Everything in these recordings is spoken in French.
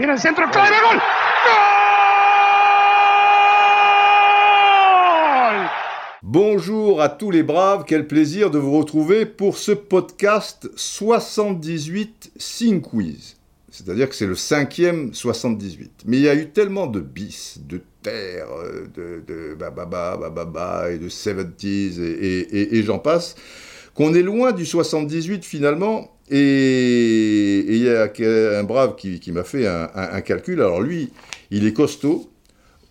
Tiene el centro clave, gol. ¡Gol! Bonjour à tous les braves, quel plaisir de vous retrouver pour ce podcast 78 Sing Quiz. C'est-à-dire que c'est le cinquième 78. Mais il y a eu tellement de bis, de terre, de, de bababa, bababa et de 70s et, et, et j'en passe, qu'on est loin du 78 finalement. Et il y a un brave qui, m'a fait un, calcul. Alors lui, il est costaud,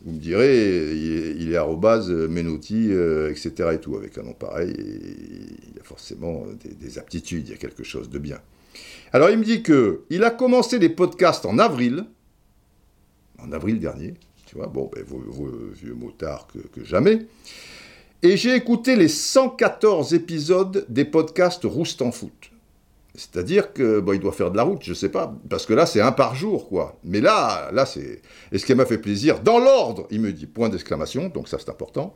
vous me direz, il est, arrobase, Menotti, euh, etc. et tout, avec un nom pareil, il y a forcément des, des, aptitudes, il y a quelque chose de bien. Alors il me dit que il a commencé les podcasts en avril, en avril dernier, tu vois, bon, ben, vieux motard que, que jamais, et j'ai écouté les 114 épisodes des podcasts Roust en foot. C'est-à-dire que bon, il doit faire de la route, je sais pas, parce que là c'est un par jour, quoi. Mais là, là c'est. Et ce qui m'a fait plaisir, dans l'ordre, il me dit point d'exclamation, donc ça c'est important.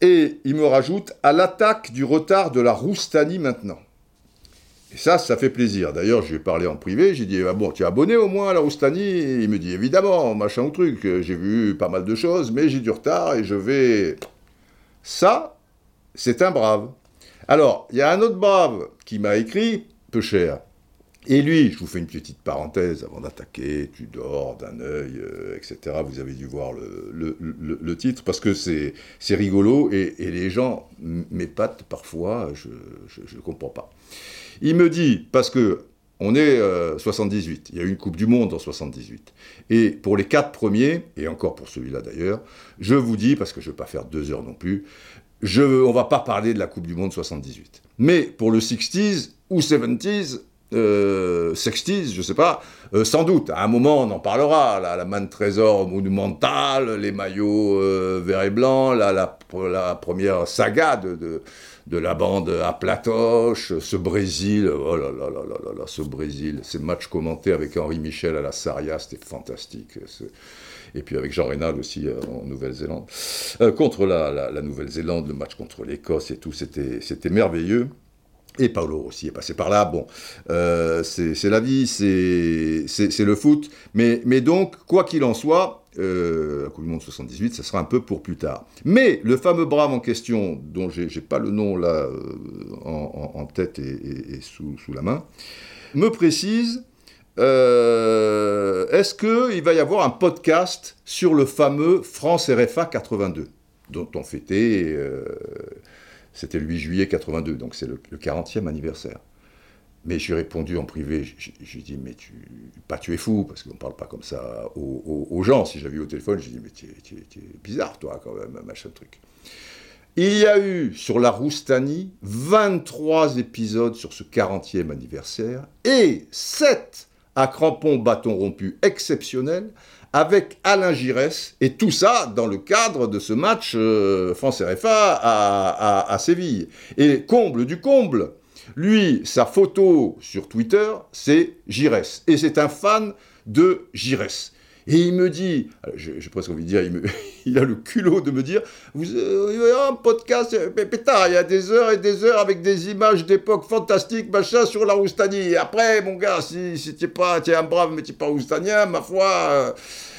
Et il me rajoute à l'attaque du retard de la Roustanie maintenant. Et ça, ça fait plaisir. D'ailleurs, je lui ai parlé en privé, j'ai dit ah bon, tu es abonné au moins à la Roustanie? Il me dit évidemment, machin ou truc. J'ai vu pas mal de choses, mais j'ai du retard et je vais. Ça, c'est un brave. Alors, il y a un autre brave qui m'a écrit peu cher. Et lui, je vous fais une petite parenthèse avant d'attaquer, tu dors d'un œil, euh, etc. Vous avez dû voir le, le, le, titre, parce que c'est rigolo, et, et, les gens m'épatent parfois, je ne comprends pas. Il me dit, parce que on est euh, 78, il y a eu une Coupe du Monde en 78. Et pour les quatre premiers, et encore pour celui-là d'ailleurs, je vous dis, parce que je ne veux pas faire deux heures non plus, je, on ne va pas parler de la Coupe du Monde 78. Mais pour le 60s ou 70s, euh, 60s, je sais pas, euh, sans doute, à un moment on en parlera, la, la main de trésor monumentale, les maillots euh, et blancs, la, la, première saga de, de, la bande à Platoche, ce Brésil, oh là là là là là, là ce Brésil, ces matchs commentés avec Henri Michel à la Saria, c'était fantastique. Et puis avec Jean Rénal aussi euh, en Nouvelle-Zélande. Euh, contre la Nouvelle-Zélande, le match contre l'Écosse et tout, c'était merveilleux. Et Paolo aussi est passé par là. Bon, euh, c'est la vie, c'est le foot. Mais, donc, quoi qu'il en soit, euh, la Coupe du Monde 78, ça sera un peu pour plus tard. Mais le fameux brave en question, dont j'ai pas le nom là euh, en, tête et, sous, la main, me précise euh, est-ce qu'il va y avoir un podcast sur le fameux France RFA 82, dont on fêtait. C'était le 8 juillet 82, donc c'est le, le, 40e anniversaire. Mais j'ai répondu en privé, j'ai dit, mais tu, pas tu es fou, parce qu'on ne parle pas comme ça aux, gens. Si j'avais eu au téléphone, j'ai dit, mais tu es, bizarre, toi, quand même, machin truc. Il y a eu sur la Roustanie 23 épisodes sur ce 40e anniversaire et 7 à crampon bâton rompu exceptionnel avec Alain Giresse, et tout ça dans le cadre de ce match euh, France-RFA à, à, à, Séville. Et comble du comble, lui, sa photo sur Twitter, c'est Giresse. Et c'est un fan de Giresse. Et il me dit, j'ai presque envie de dire, il, me, il, a le culot de me dire, vous, euh, un podcast, pétard, il y a des heures et des heures avec des images d'époque fantastiques, machin, sur la Roustanie. Et après, mon gars, si, si tu pas, es un brave, mais tu n'es pas roustanien, ma foi, euh,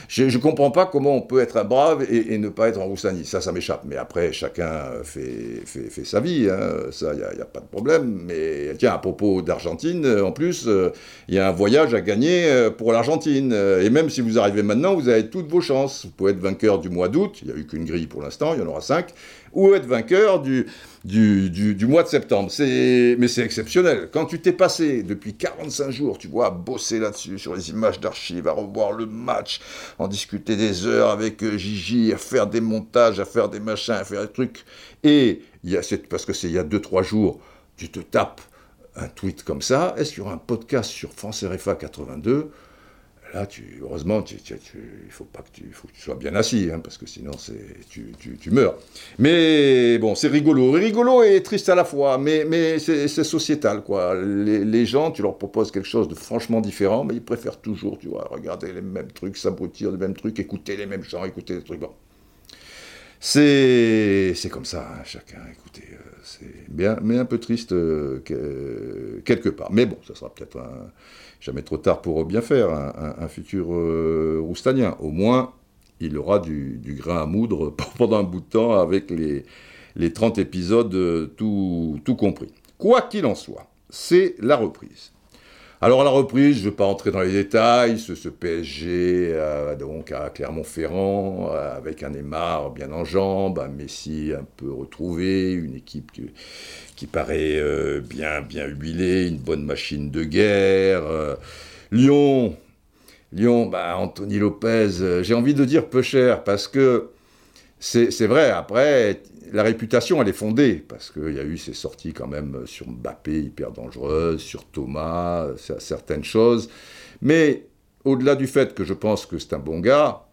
je ne comprends pas comment on peut être un brave et, ne pas être en Roustanie. Ça, ça m'échappe. Mais après, chacun fait sa vie. Hein. Ça, il n'y a, a, pas de problème. Mais tiens, à propos d'Argentine, en plus, il euh, y a un voyage à gagner euh, pour l'Argentine. Et même si vous arrivez maintenant, vous avez toutes vos chances. Vous pouvez être vainqueur du mois d'août. Il n'y a eu qu'une grille pour l'instant, il y en aura cinq. Ou être vainqueur du, du, du, mois de septembre. Mais c'est exceptionnel. Quand tu t'es passé depuis 45 jours, tu vois, à bosser là-dessus, sur les images d'archives, à revoir le match, en discuter des heures avec euh, Gigi, à faire des montages, à faire des machins, à faire des trucs. Et y a, parce que c'est il y a 2-3 jours, tu te tapes un tweet comme ça. Est-ce qu'il y aura un podcast sur France RFA 82 Là, heureusement, tu, tu, il faut pas que tu, sois bien assis, hein, parce que sinon tu, meurs. Mais bon, c'est rigolo. Rigolo et triste à la fois, mais, c'est sociétal, quoi. Les, gens, tu leur proposes quelque chose de franchement différent, mais ils préfèrent toujours, tu vois, regarder les mêmes trucs, s'abrutir les mêmes trucs, écouter les mêmes chants, écouter les trucs. Bon. C'est comme ça, hein, chacun, écoutez, euh, c'est bien, mais un peu triste euh, quelque part. Mais bon, ça sera peut-être jamais trop tard pour bien faire, un, futur euh, roustanien. Au moins, il aura du, grain à moudre pendant un bout de temps avec les, les 30 épisodes tout, tout compris. Quoi qu'il en soit, c'est la reprise. Alors à la reprise, je ne vais pas entrer dans les détails, ce, PSG euh, donc à Clermont-Ferrand, euh, avec un Neymar bien en jambes, un Messi un peu retrouvé, une équipe qui, paraît euh, bien, bien huilée, une bonne machine de guerre. Lyon, Lyon, bah, Anthony Lopez, j'ai envie de dire peu cher, parce que c'est vrai, après, la réputation, elle est fondée, parce qu'il y a eu ces sorties quand même sur Mbappé hyper dangereuses, sur Thomas, certaines choses. Mais au-delà du fait que je pense que c'est un bon gars,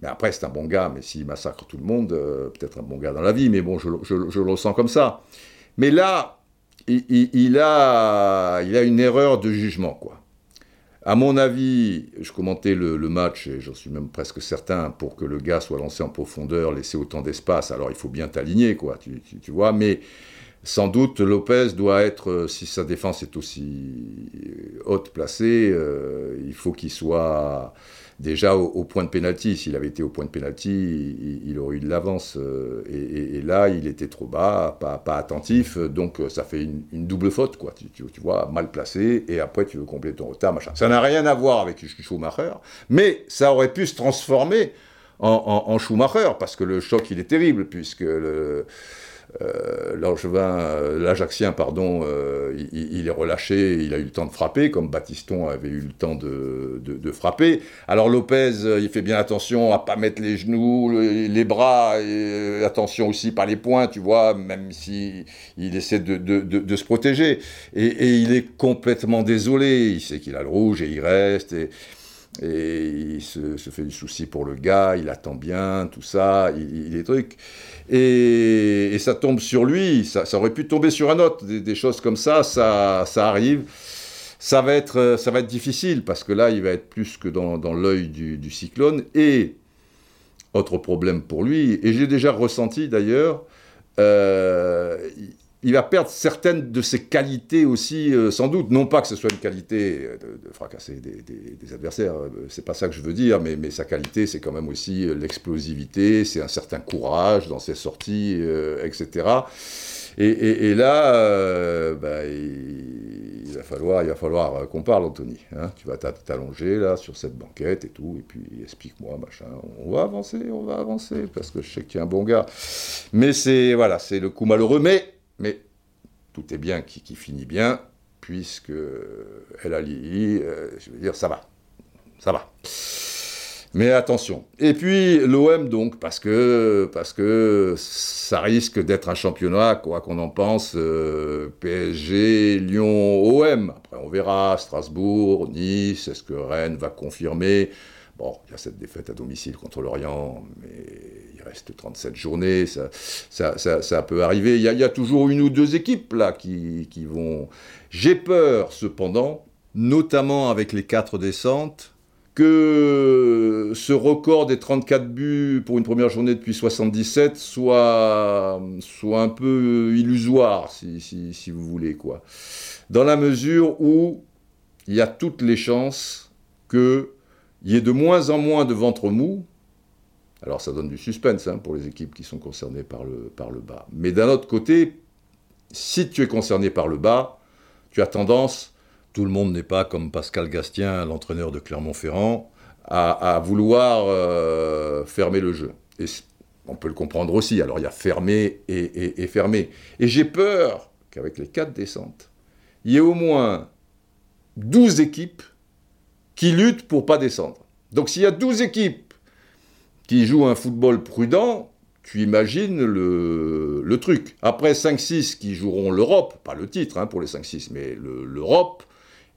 mais après c'est un bon gars, mais s'il massacre tout le monde, euh, peut-être un bon gars dans la vie, mais bon, je, le ressens comme ça. Mais là, il, a, il a une erreur de jugement, quoi. À mon avis, je commentais le, match, et j'en suis même presque certain, pour que le gars soit lancé en profondeur, laisser autant d'espace, alors il faut bien t'aligner, quoi, tu, vois, mais sans doute Lopez doit être, euh, si sa défense est aussi haute placée, euh, il faut qu'il soit déjà au, point de pénalty. S'il avait été au point de pénalty, il, aurait eu de l'avance. Euh, et, là, il était trop bas, pas, attentif. Donc, euh, ça fait une, double faute, quoi. Tu, vois, mal placé. Et après, tu veux compléter ton retard, machin. Ça n'a rien à voir avec Schumacher, mais ça aurait pu se transformer en, Schumacher, parce que le choc, il est terrible, puisque euh, euh, l'Ajaxien, pardon, euh, il, est relâché, il a eu le temps de frapper, comme Batiston avait eu le temps de, frapper. Alors Lopez, il fait bien attention à pas mettre les genoux, les, bras, attention aussi par les poings, tu vois, même si il essaie de, se protéger. Et, il est complètement désolé, il sait qu'il a le rouge et il reste. Et, il se, fait du souci pour le gars, il attend bien, tout ça, il, il est truc et, ça tombe sur lui, ça, aurait pu tomber sur un autre, des, choses comme ça, ça, arrive. Ça va, être, ça va être difficile parce que là, il va être plus que dans, l'œil du, du, cyclone. Et, autre problème pour lui, et j'ai déjà ressenti d'ailleurs, euh, il va perdre certaines de ses qualités aussi, euh, sans doute. Non pas que ce soit une qualité euh, de, fracasser des, adversaires, euh, c'est pas ça que je veux dire, mais, sa qualité, c'est quand même aussi l'explosivité, c'est un certain courage dans ses sorties, etc. Et, là, bah, il, va falloir, falloir qu'on parle, Anthony. Hein. Tu vas t'allonger là sur cette banquette et tout, et puis explique-moi, machin. On va avancer, on va avancer, parce que je sais que tu es un bon gars. Mais c'est voilà, c'est le coup malheureux. Mais mais tout est bien qui, finit bien, puisque elle a euh, je veux dire, ça va. Ça va. Mais attention. Et puis l'OM donc, parce que, parce que ça risque d'être un championnat, quoi qu'on en pense, euh, PSG, Lyon, OM. Après on verra, Strasbourg, Nice, est-ce que Rennes va confirmer? Bon, il y a cette défaite à domicile contre l'Orient, mais reste 37 journées, ça, ça, ça, peut arriver. Il y, a, toujours une ou deux équipes là qui, qui vont. J'ai peur, cependant, notamment avec les quatre descentes, que ce record des 34 buts pour une première journée depuis 77 soit, soit un peu illusoire, si, si, si vous voulez, quoi. Dans la mesure où il y a toutes les chances que il y ait de moins en moins de ventre mou, alors ça donne du suspense hein, pour les équipes qui sont concernées par le, par le bas. Mais d'un autre côté, si tu es concerné par le bas, tu as tendance, tout le monde n'est pas comme Pascal Gastien, l'entraîneur de Clermont-Ferrand, à, vouloir euh, fermer le jeu. Et on peut le comprendre aussi. Alors il y a fermé et, et, et fermé. Et j'ai peur qu'avec les quatre descentes, il y ait au moins 12 équipes qui luttent pour pas descendre. Donc s'il y a 12 équipes qui jouent un football prudent, tu imagines le, truc. Après 5-6 qui joueront l'Europe, pas le titre hein, pour les 5-6, mais l'Europe,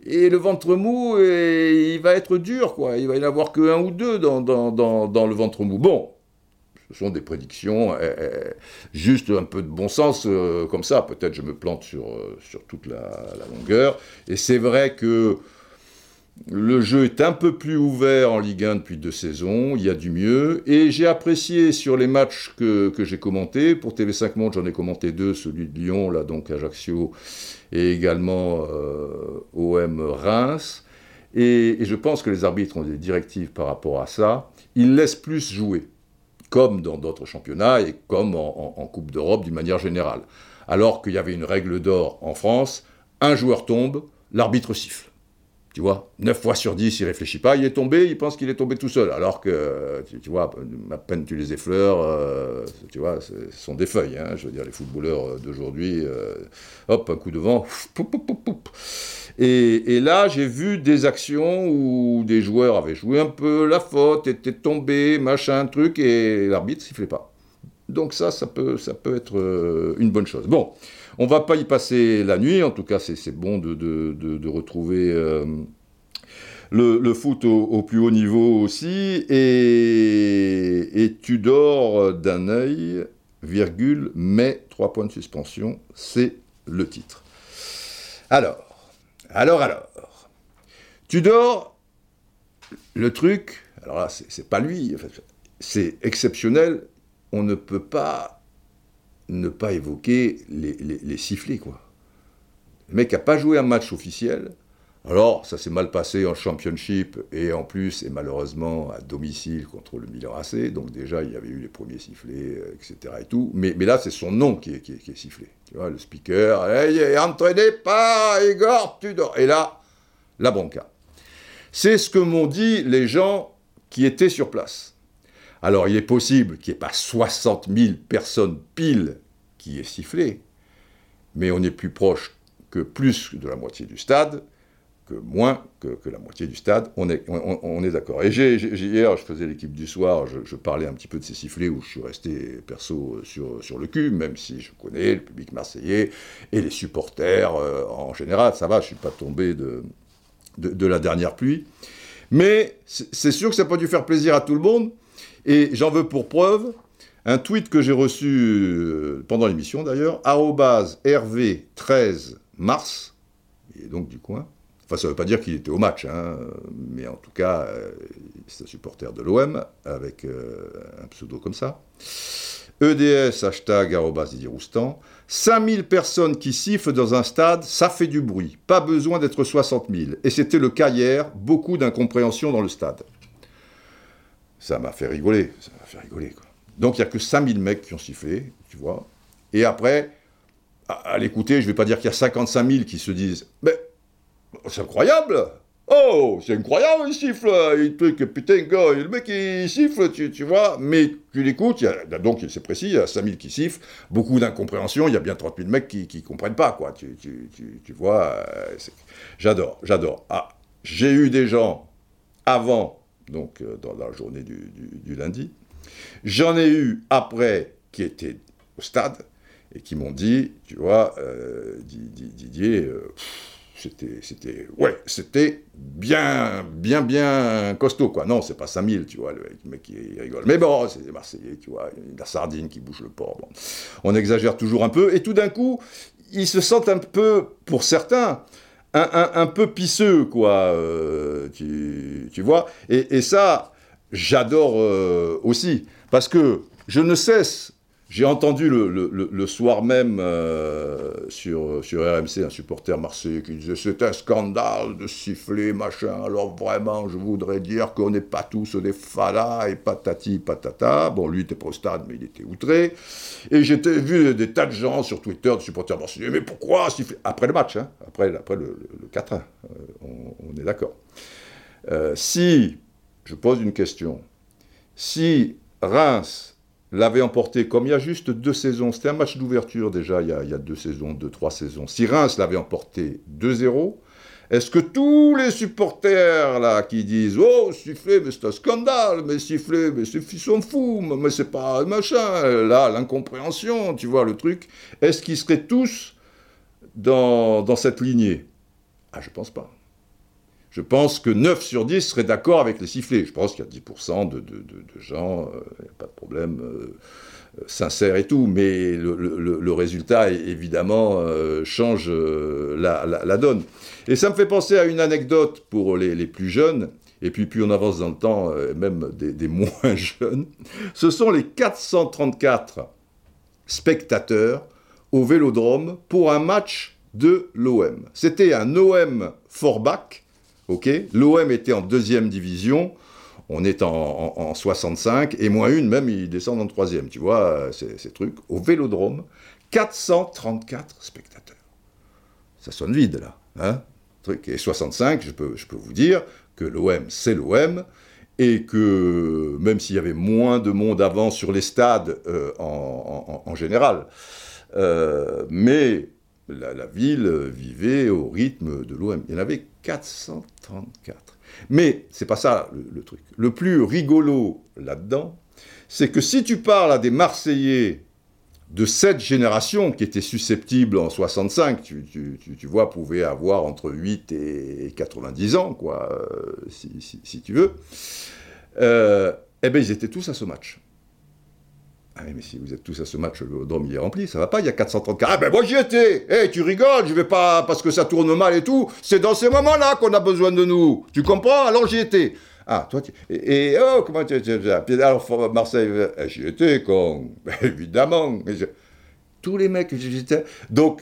et le ventre mou, et il va être dur, quoi. Il va y en avoir que un ou deux dans, le ventre mou. Bon, ce sont des prédictions, eh, eh, juste un peu de bon sens, euh, comme ça. Peut-être je me plante sur, euh, sur toute la, la longueur. Et c'est vrai que Le jeu est un peu plus ouvert en Ligue 1 depuis deux saisons, il y a du mieux. Et j'ai apprécié sur les matchs que, j'ai commentés, pour TV5 Monde j'en ai commenté deux, celui de Lyon, là donc Ajaccio, et également euh, OM Reims. Et, je pense que les arbitres ont des directives par rapport à ça. Ils laissent plus jouer, comme dans d'autres championnats et comme en Coupe d'Europe d'une manière générale. Alors qu'il y avait une règle d'or en France, un joueur tombe, l'arbitre siffle. Tu vois, 9 fois sur 10, il réfléchit pas, il est tombé, il pense qu'il est tombé tout seul. Alors que, tu, vois, à peine tu les effleures, euh, tu vois, ce sont des feuilles. Hein, je veux dire, les footballeurs d'aujourd'hui, euh, hop, un coup de vent, et, et, là, j'ai vu des actions où des joueurs avaient joué un peu la faute, étaient tombés, machin, truc, et l'arbitre sifflait pas. Donc ça, ça peut, ça peut être euh, une bonne chose. Bon, on va pas y passer la nuit, en tout cas c'est bon de, retrouver euh, le, foot au, plus haut niveau aussi, et, tu dors d'un œil, virgule, mais trois points de suspension, c'est le titre. Alors, alors, alors, tu dors, le truc, alors là c'est pas lui, c'est exceptionnel, on ne peut pas ne pas évoquer les, sifflets, quoi. Le mec n'a pas joué un match officiel. Alors, ça s'est mal passé en championship et en plus, et malheureusement, à domicile contre le Milan AC. Donc, déjà, il y avait eu les premiers sifflets, euh, etc. Et tout. Mais, mais là, c'est son nom qui est, qui, est, sifflé. Tu vois, le speaker, hey, entraîné par Igor Tudor. Et là, la bronca. C'est ce que m'ont dit les gens qui étaient sur place. Alors il est possible qu'il n'y ait pas 60 000 personnes pile qui aient sifflé, mais on est plus proche que plus de la moitié du stade, que moins que, la moitié du stade, on est, on, est d'accord. Et hier, je faisais l'équipe du soir, je, parlais un petit peu de ces sifflets où je suis resté perso sur, sur le cul, même si je connais le public marseillais et les supporters euh, en général, ça va, je ne suis pas tombé de, de la dernière pluie. Mais c'est sûr que ça n'a pas dû faire plaisir à tout le monde, et j'en veux pour preuve un tweet que j'ai reçu euh, pendant l'émission d'ailleurs, RV13 mars, et donc du coin. Enfin, ça ne veut pas dire qu'il était au match, hein, mais en tout cas, euh, c'est un supporter de l'OM avec euh, un pseudo comme ça. EDS, hashtag arrobas Didier Roustan. 5000 personnes qui sifflent dans un stade, ça fait du bruit. Pas besoin d'être 60 000. Et c'était le cas hier, beaucoup d'incompréhension dans le stade ça m'a fait rigoler. Ça m'a fait rigoler, quoi. Donc il n'y a que 5000 mecs qui ont sifflé, tu vois. Et après, à, l'écouter, je ne vais pas dire qu'il y a 55 000 qui se disent Mais c'est incroyable Oh, c'est incroyable, il siffle, il truc, putain, le mec il siffle, tu, vois, mais tu l'écoutes, donc c'est précis, il y a 5000 qui sifflent, beaucoup d'incompréhension, il y a bien 30 000 mecs qui ne comprennent pas, quoi, tu, vois, euh, j'adore, j'adore. Ah, j'ai eu des gens avant donc euh, dans la journée du, lundi. J'en ai eu après qui étaient au stade et qui m'ont dit, tu vois, euh, Didier, euh, c'était, ouais, c'était bien, bien, bien costaud, quoi. Non, c'est pas 5000, tu vois, le mec qui rigole. Mais bon, c'est des Marseillais, tu vois, la sardine qui bouge le port. Bon. On exagère toujours un peu, et tout d'un coup, ils se sentent un peu, pour certains, un, peu pisseux, quoi, euh, tu, vois. Et, ça, j'adore euh, aussi, parce que je ne cesse j'ai entendu le, soir même euh, sur, sur RMC un supporter marseillais qui disait c'est un scandale de siffler, machin. Alors vraiment, je voudrais dire qu'on n'est pas tous des falas et patati patata. Bon, lui était au stade, mais il était outré. Et j'ai vu des tas de gens sur Twitter, de supporters marseillais, mais pourquoi siffler? Après le match, hein, après, après le, 4-1, euh, on, est d'accord. Euh, si, je pose une question, si Reims l'avait emporté comme il y a juste deux saisons. C'était un match d'ouverture déjà, il y, a, deux saisons, deux, trois saisons. Si Reims l'avait emporté 2-0, est-ce que tous les supporters là qui disent Oh, siffler, mais c'est un scandale, mais siffler, mais c'est sont fous, mais c'est pas machin, là, l'incompréhension, tu vois le truc, est-ce qu'ils seraient tous dans, dans cette lignée? Ah, je pense pas. Je pense que 9 sur 10 seraient d'accord avec les sifflets. Je pense qu'il y a 10% de, gens, il n'y a pas de problème, sincère et tout, mais le, résultat, évidemment, change la, donne. Et ça me fait penser à une anecdote pour les, plus jeunes. Et puis, on avance dans le temps, euh, même des, moins jeunes, ce sont les 434 spectateurs au Vélodrome pour un match de l'OM. C'était un OM Forbach, ok. L'OM était en deuxième division, on est en, 65, et moins une, même, ils descendent en troisième, tu vois, euh, ces, trucs. Au Vélodrome, 434 spectateurs. Ça sonne vide, là, hein. Et 65, je peux, je peux vous dire, que l'OM, c'est l'OM, et que même s'il y avait moins de monde avant sur les stades euh, en, général, euh, mais la, ville vivait au rythme de l'OM. Il y en avait 434. Mais c'est pas ça le truc. Le plus rigolo là-dedans, c'est que si tu parles à des Marseillais de cette génération qui était susceptible en 65, tu, vois, pouvait avoir entre 8 et 90 ans, quoi, euh, si, tu veux, euh, eh bien, ils étaient tous à ce match. Ah mais si vous êtes tous à ce match, le drôme il est rempli, ça va pas, il y a 434. Ah ben moi j'y étais Eh, tu rigoles, je vais pas parce que ça tourne mal et tout, c'est dans ces moments-là qu'on a besoin de nous. Tu comprends? Alors j'y étais. Ah, toi, et, oh, comment tu... Alors, Marseille, eh, j'y étais, con. Évidemment. Tous les mecs, j'étais... Donc,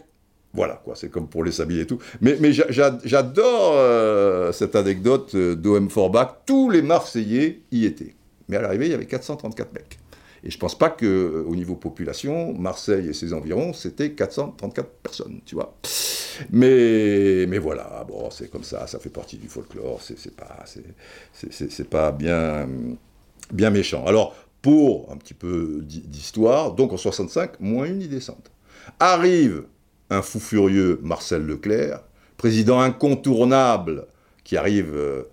voilà, quoi, c'est comme pour les sabliers et tout. Mais, mais j'adore euh, cette anecdote euh, d'OM Forbach. Tous les Marseillais y étaient. Mais à l'arrivée, il y avait 434 mecs. Et je ne pense pas qu'au euh, niveau population, Marseille et ses environs, c'était 434 personnes, tu vois. Mais, mais voilà, bon, c'est comme ça, ça fait partie du folklore, c'est pas, c'est pas bien, bien méchant. Alors, pour un petit peu d'histoire, donc en 65, moins une descente. Arrive un fou furieux, Marcel Leclerc, président incontournable, qui arrive euh,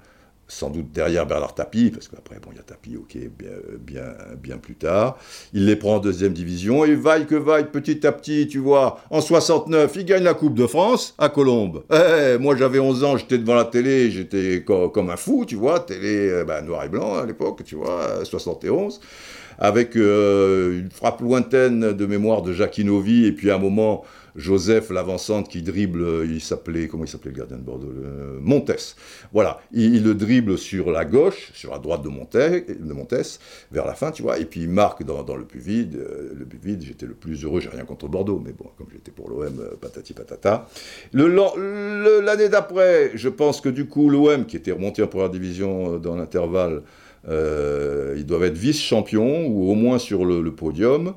sans doute derrière Bernard Tapie, parce qu'après, bon, il y a Tapie, ok, bien, bien, bien plus tard. Il les prend en deuxième division, et vaille que vaille, petit à petit, tu vois, en 69, il gagne la Coupe de France à Colombes. Eh, moi, j'avais 11 ans, j'étais devant la télé, j'étais comme un fou, tu vois, télé euh, bah, noir et blanc à l'époque, tu vois, 71 avec euh, une frappe lointaine de mémoire de Jacquinovi, et puis à un moment, Joseph, l'avancante, qui dribble, euh, il s'appelait, comment il s'appelait le gardien de Bordeaux Montes. Voilà, il, le dribble sur la gauche, sur la droite de Montes, de Montes, vers la fin, tu vois, et puis il marque dans, le plus vide. Euh, le plus vide, j'étais le plus heureux, j'ai rien contre Bordeaux, mais bon, comme j'étais pour l'OM, patati patata. L'année d'après, je pense que du coup, l'OM, qui était remonté en première division dans l'intervalle, euh, ils doivent être vice-champions ou au moins sur le, podium.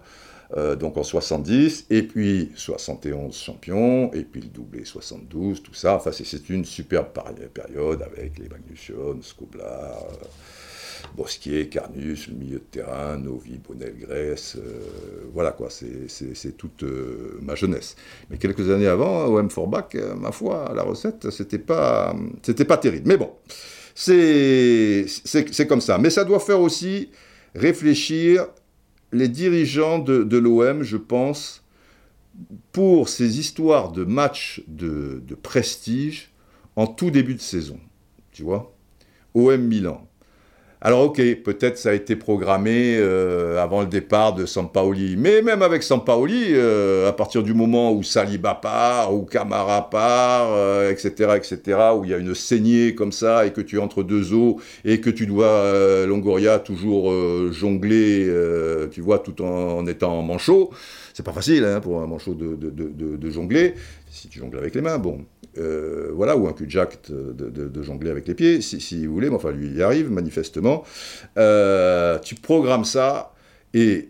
Euh, donc en 70, et puis 71 champions, et puis le doublé 72, tout ça. Enfin, c'est une superbe période avec les Magnuson, Skoblar, euh, Bosquier, Carnus, le milieu de terrain, Novi, Bonnel, Grèce. voilà quoi, c'est toute ma jeunesse. Mais quelques années avant, au M. Forbach, ma foi, la recette, c'était pas, pas terrible. Mais bon. C'est comme ça. Mais ça doit faire aussi réfléchir les dirigeants de, l'OM, je pense, pour ces histoires de matchs de, prestige en tout début de saison. Tu vois OM Milan. Alors ok, peut-être ça a été programmé euh, avant le départ de Sampaoli, mais même avec Sampaoli, euh, à partir du moment où Saliba part, ou Camara part, etc., euh, etc., où il y a une saignée comme ça, et que tu es entre deux eaux, et que tu dois, Longoria, toujours jongler, tu vois, tout en, étant manchot, c'est pas facile hein, pour un manchot de, de, jongler, si tu jongles avec les mains, bon. Euh, voilà, ou un cul jack de, jongler avec les pieds, si, vous voulez, mais enfin lui il y arrive manifestement. Euh, tu programmes ça, et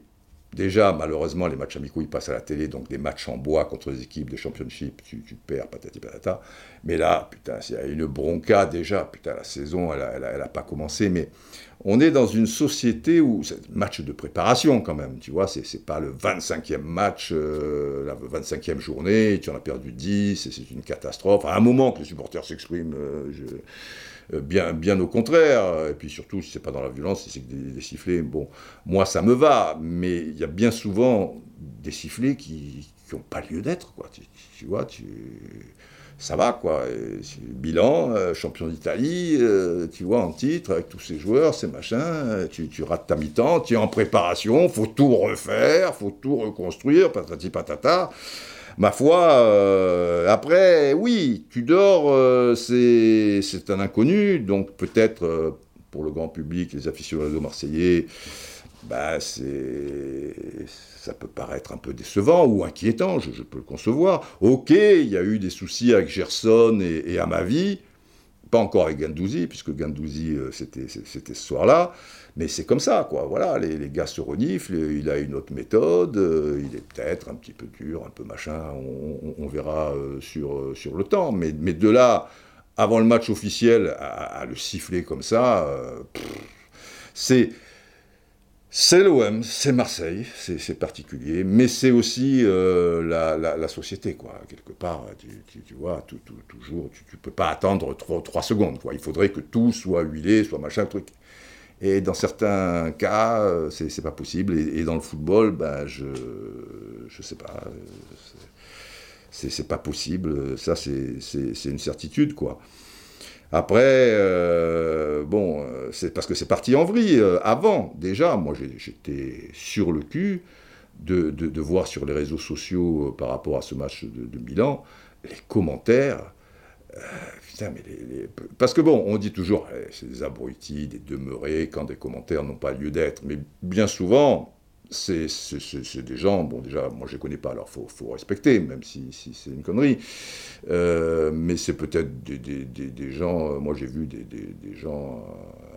déjà malheureusement les matchs amicaux ils passent à la télé, donc des matchs en bois contre les équipes de championship, tu, perds, patati patata. Mais là, putain, il y a une bronca déjà, putain, la saison elle n'a elle pas commencé, mais on est dans une société où c'est match de préparation quand même, tu vois, c'est pas le 25e match, euh, la 25e journée, tu en as perdu 10, et c'est une catastrophe. À un moment que les supporters s'expriment, euh, euh, bien, au contraire, et puis surtout si c'est pas dans la violence, si c'est que des, sifflets, bon, moi ça me va, mais il y a bien souvent des sifflets qui n'ont pas lieu d'être, quoi, tu, vois, tu ça va quoi. bilan, euh, champion d'Italie, euh, tu vois, en titre, avec tous ces joueurs, ces machins, euh, tu, rates ta mi-temps, tu es en préparation, faut tout refaire, faut tout reconstruire, patati patata. Ma foi, après, oui, tu dors, c'est un inconnu, donc peut-être pour le grand public, les aficionados marseillais, bah, ça peut paraître un peu décevant ou inquiétant, je, peux le concevoir. Ok, il y a eu des soucis avec Gerson et, et Amavi, pas encore avec Gandouzi, puisque Gandouzi, euh, c'était ce soir-là, mais c'est comme ça, quoi. Voilà, les, gars se reniflent, il a une autre méthode, euh, il est peut-être un petit peu dur, un peu machin, on, verra euh, sur, sur le temps, mais, mais de là, avant le match officiel, à, le siffler comme ça, c'est c'est l'OM, c'est Marseille, c'est particulier, mais c'est aussi euh, la, société, quoi. Quelque part, tu, vois, toujours, tu ne peux pas attendre trois secondes, quoi. Il faudrait que tout soit huilé, soit machin, truc. Et dans certains cas, euh, c'est pas possible. Et, dans le football, ben, je je sais pas, c'est pas possible. Ça, c'est une certitude, quoi. Après, euh, bon, euh, c'est parce que c'est parti en vrille. Euh, avant, déjà, moi j'étais sur le cul de, voir sur les réseaux sociaux par rapport à ce match de, de Milan les commentaires. putain, mais Parce que bon, on dit toujours, eh, c'est des abrutis, des demeurés, quand des commentaires n'ont pas lieu d'être. Mais bien souvent, c'est des gens, bon déjà, moi je les connais pas, alors faut, faut respecter, même si, c'est une connerie, euh, mais c'est peut-être des, gens, euh, moi j'ai vu des, gens euh,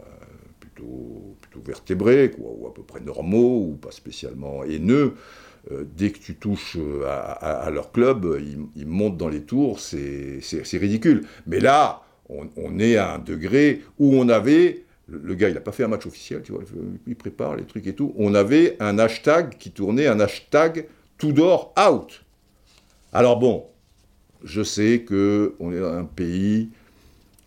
plutôt, plutôt vertébrés, quoi, ou à peu près normaux, ou pas spécialement haineux, dès que tu touches à, leur club, ils, montent dans les tours, c'est ridicule. Mais là, on, on est à un degré où on avait le, gars, il n'a pas fait un match officiel, tu vois, il prépare les trucs et tout. On avait un hashtag qui tournait, un hashtag Tudor out. Alors bon, je sais que on est dans un pays,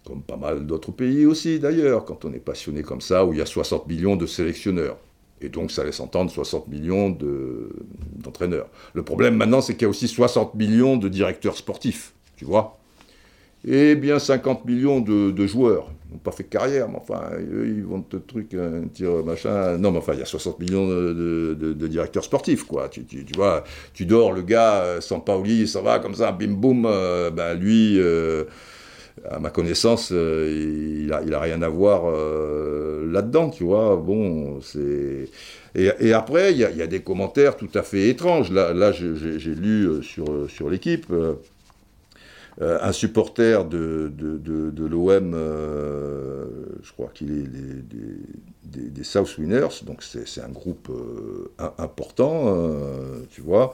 comme pas mal d'autres pays aussi d'ailleurs, quand on est passionné comme ça, où il y a 60 millions de sélectionneurs. Et donc ça laisse entendre 60 millions d'entraîneurs. le problème maintenant, c'est qu'il y a aussi 60 millions de directeurs sportifs, tu vois et bien 50 millions de, joueurs. N'ont pas fait carrière, mais enfin, ils vont te truc, un tir, machin. Non, mais enfin, il y a 60 millions de, directeurs sportifs, quoi. Tu, vois, tu dors, le gars, euh, sans Paoli, ça va comme ça, bim boum, euh, ben lui, euh, à ma connaissance, il, n'a a, rien à voir là-dedans, tu vois. Bon, c'est. Et, après, il y, a des commentaires tout à fait étranges. Là, là j'ai lu sur, sur l'équipe. Euh, un supporter de, de, l'OM, euh, je crois qu'il est des, des, South Winners, donc c'est un groupe euh, important, tu vois.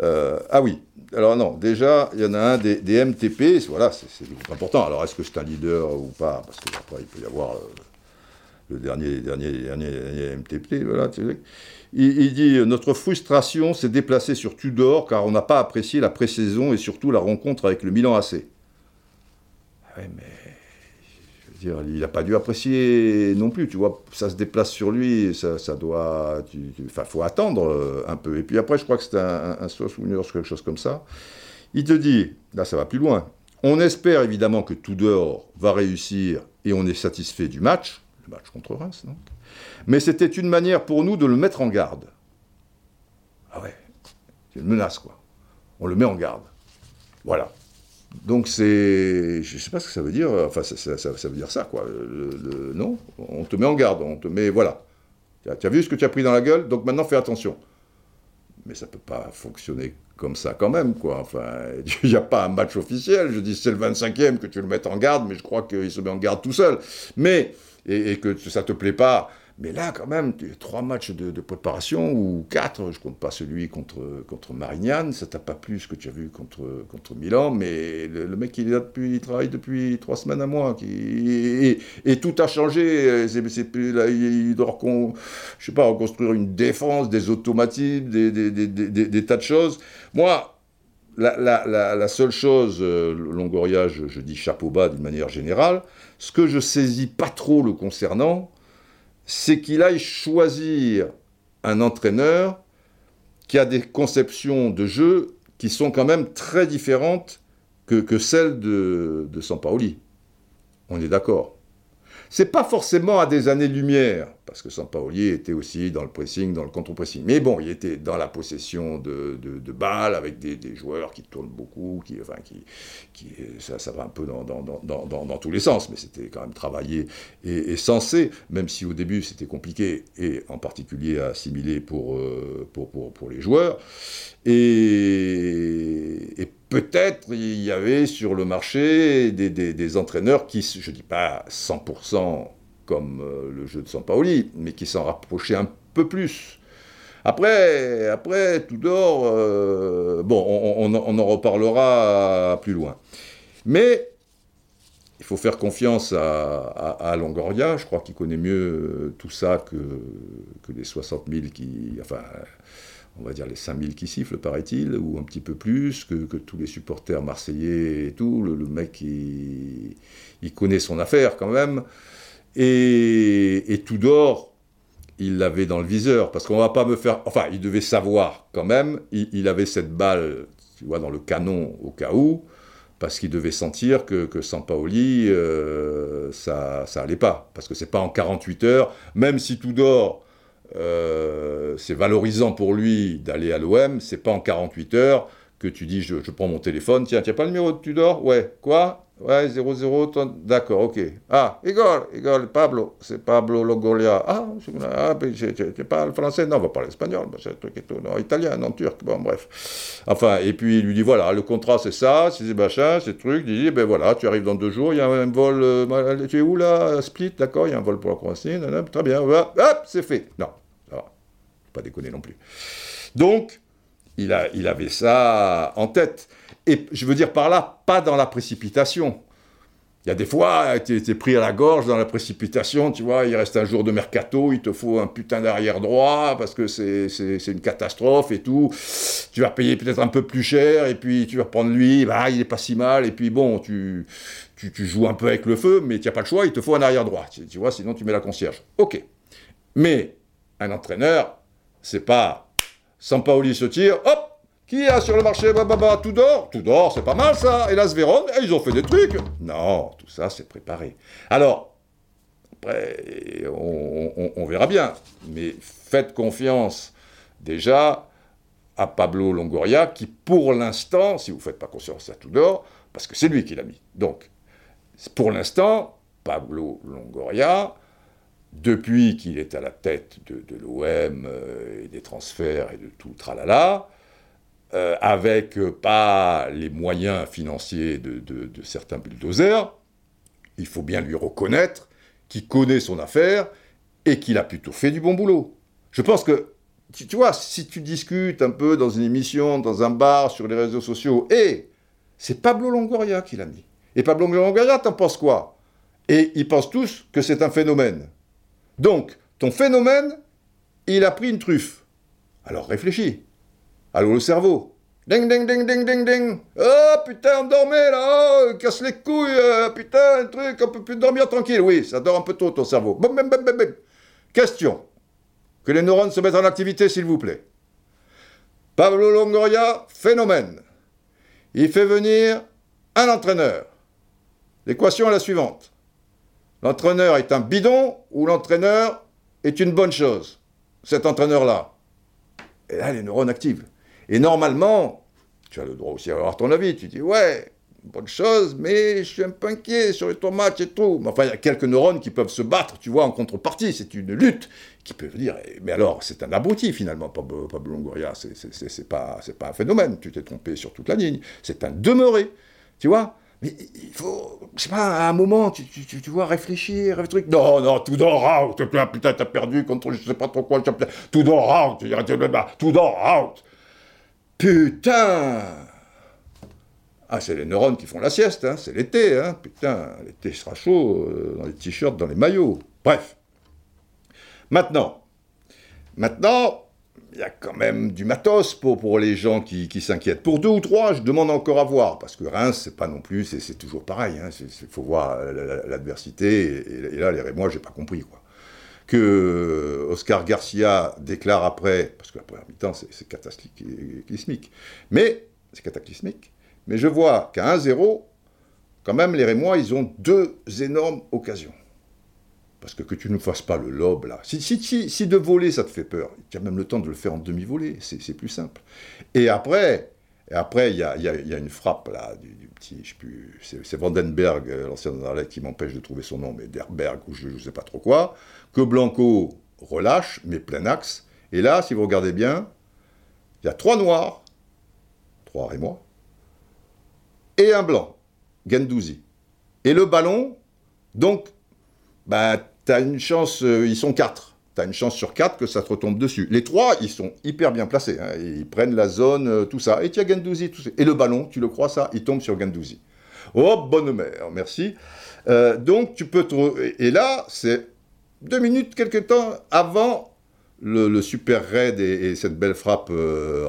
ah oui, alors non, déjà, il y en a un des, MTP, voilà, c'est des groupes importants. Alors est-ce que c'est un leader ou pas? Parce qu'après, il peut y avoir le dernier, dernier, dernier, dernier MTP, voilà, tu sais. Il, dit Notre frustration s'est déplacée sur Tudor car on n'a pas apprécié la pré-saison et surtout la rencontre avec le Milan AC. Ah oui, mais. Je veux dire, il n'a pas dû apprécier non plus, tu vois. Ça se déplace sur lui, ça, ça doit. Enfin, il faut attendre euh, un peu. Et puis après, je crois que c'était un, un, une heure, quelque chose comme ça. Il te dit Là, ça va plus loin. On espère évidemment que Tudor va réussir et on est satisfait du match, match contre Reims, donc. Mais c'était une manière pour nous de le mettre en garde. Ah ouais, c'est une menace, quoi. On le met en garde. Voilà. Donc c'est, je ne sais pas ce que ça veut dire, enfin ça, veut dire ça, quoi. Non, on te met en garde, on te met, voilà. Tu as vu ce que tu as pris dans la gueule, donc maintenant fais attention. Mais ça ne peut pas fonctionner comme ça quand même, quoi. Enfin, il n'y a pas un match officiel, je dis c'est le 25e que tu le mettes en garde, mais je crois qu'il se met en garde tout seul. Mais, et, et que ça ne te plaît pas, mais là, quand même, trois matchs de, préparation, ou quatre, je compte pas celui contre, contre Marignane, ça t'a pas plu ce que tu as vu contre, contre Milan, mais le, mec, il, est là depuis, il travaille depuis trois semaines à moi, et, tout a changé, là, il doit, reconstruire une défense, des automatismes, des, tas de choses. Moi, la, seule chose, euh, Longoria, je, je, dis chapeau bas d'une manière générale, ce que je saisis pas trop le concernant, c'est qu'il aille choisir un entraîneur qui a des conceptions de jeu qui sont quand même très différentes que, que celle de, de Sampaoli. On est d'accord. C'est pas forcément à des années-lumière, parce que Sampaoli était aussi dans le pressing, dans le contre-pressing. Mais bon, il était dans la possession de, balles, avec des, joueurs qui tournent beaucoup, qui, enfin, qui, ça, va un peu dans, tous les sens, mais c'était quand même travaillé et, et, sensé, même si au début c'était compliqué, et en particulier à assimiler pour, euh, pour, pour, les joueurs. Et, et peut-être il y avait sur le marché des, des, entraîneurs qui, je ne dis pas 100% comme euh, le jeu de Sampaoli, mais qui s'en rapprochaient un peu plus. Après, après Tudor, euh, bon, on, en reparlera plus loin. Mais il faut faire confiance à, Longoria, je crois qu'il connaît mieux tout ça que, les 60 000 qui... Enfin, on va dire les 5000 qui sifflent, paraît-il, ou un petit peu plus, que, tous les supporters marseillais et tout. Le, mec, il, connaît son affaire quand même. Et, et tout d'or, il l'avait dans le viseur, parce qu'on va pas me faire... Enfin, il devait savoir quand même, il, avait cette balle, tu vois, dans le canon au cas où, parce qu'il devait sentir que, que Sampaoli, euh, ça, ça pas. Parce que c'est pas en 48 heures, même si tout d'or euh, c'est valorisant pour lui d'aller à l'OM, c'est pas en 48 heures que tu dis je, prends mon téléphone, tiens, tu pas le numéro de Tudor? Ouais, quoi? Ouais, 00, d'accord, ok. Ah, Igor, Igor, Pablo, c'est Pablo Logolia. Ah, ah tu parles français Non, on va parler espagnol, c'est un truc et tout. Non, italien, non, turc, bon, bref. Enfin, et puis il lui dit voilà, le contrat c'est ça, c'est des machins, ces trucs. Il dit ben voilà, tu arrives dans deux jours, il y a un vol, euh, tu es où là Split, d'accord, il y a un vol pour la Croatie, très bien, hop, c'est fait. Non, pas déconner non plus. Donc, il, a, il avait ça en tête. Et je veux dire par là, pas dans la précipitation. Il y a des fois, tu es pris à la gorge dans la précipitation, tu vois, il reste un jour de mercato, il te faut un putain d'arrière droit parce que c'est une catastrophe et tout. Tu vas payer peut-être un peu plus cher et puis tu vas prendre lui, bah, il est pas si mal et puis bon, tu, tu, joues un peu avec le feu, mais tu n'as pas le choix, il te faut un arrière droit, tu, tu vois, sinon tu mets la concierge. Ok. Mais un entraîneur, c'est pas Sampaoli se tire, hop, qui a sur le marché bah, bah, bah, Tout d'or Tout d'or, c'est pas mal ça. Et la Véron, eh, ils ont fait des trucs. Non, tout ça, c'est préparé. Alors, après, on, verra bien. Mais faites confiance déjà à Pablo Longoria, qui pour l'instant, si vous ne faites pas confiance à Tudor, parce que c'est lui qui l'a mis. Donc, pour l'instant, Pablo Longoria, depuis qu'il est à la tête de, l'OM euh, et des transferts et de tout tralala, euh, avec euh, pas les moyens financiers de, certains bulldozers, il faut bien lui reconnaître qu'il connaît son affaire et qu'il a plutôt fait du bon boulot. Je pense que, tu, vois, si tu discutes un peu dans une émission, dans un bar, sur les réseaux sociaux, et c'est Pablo Longoria qui l'a mis. Et Pablo Longoria, t'en penses quoi? Et ils pensent tous que c'est un phénomène. Donc, ton phénomène, il a pris une truffe. Alors réfléchis. Allô le cerveau. Ding, ding, ding, ding, ding, ding. Oh putain, on dormait là, oh, casse les couilles, euh, putain, un truc, on peut plus dormir tranquille. Oui, ça dort un peu tôt ton cerveau. Bum, bum, bum, bum, Question. Que les neurones se mettent en activité, s'il vous plaît. Pablo Longoria, phénomène. Il fait venir un entraîneur. L'équation est la suivante. L'entraîneur est un bidon ou l'entraîneur est une bonne chose Cet entraîneur-là? Et là, les neurones activent. Et normalement, tu as le droit aussi à avoir ton avis. Tu dis, ouais, bonne chose, mais je suis un peu inquiet sur ton match et tout. Mais enfin, il y a quelques neurones qui peuvent se battre, tu vois, en contrepartie. C'est une lutte qui peut dire, mais alors, c'est un abruti finalement, Pablo, Longoria. C'est pas, pas un phénomène. Tu t'es trompé sur toute la ligne. C'est un demeuré. Tu vois mais il faut, je sais pas, à un moment, tu, vois, réfléchir, un truc. Non, non, tout out. Putain, t'as perdu contre je sais pas trop quoi. Tout out. Tout dort out. Putain Ah, c'est les neurones qui font la sieste, hein. c'est l'été, hein. Putain, l'été sera chaud euh, dans les t-shirts, dans les maillots. Bref. Maintenant, maintenant, il y a quand même du matos pour, les gens qui, qui s'inquiètent. Pour deux ou trois, je demande encore à voir, parce que Reims, c'est pas non plus, c'est toujours pareil. Il hein, faut voir l'adversité, et, là, les, moi, j'ai pas compris, quoi. Que Oscar Garcia déclare après, parce que la première mi-temps, c'est cataclysmique, mais c'est cataclysmique, Mais je vois qu'à 1-0, quand même, les Rémois, ils ont deux énormes occasions. Parce que que tu ne fasses pas le lob, là. Si, si, de voler, ça te fait peur, tu as même le temps de le faire en demi-volée, c'est plus simple. Et après, et après, il y a, une frappe, là, du, petit, je sais plus, c'est Vandenberg, euh, l'ancien Anderlecht, qui m'empêche de trouver son nom, mais Derberg, ou je ne sais pas trop quoi, que Blanco relâche, mais plein axe. Et là, si vous regardez bien, il y a trois noirs, trois Rémois, et un blanc, Gendouzi. Et le ballon, donc, bah, tu as une chance, euh, ils sont quatre. Tu as une chance sur quatre que ça te retombe dessus. Les trois, ils sont hyper bien placés. Hein. ils prennent la zone, euh, tout ça. Et tu as ça. Et le ballon, tu le crois ça, il tombe sur Gendouzi. Oh, bonne mère, merci. Euh, donc, tu peux te... Et là, c'est deux minutes, quelques temps avant le, super raid et, cette belle frappe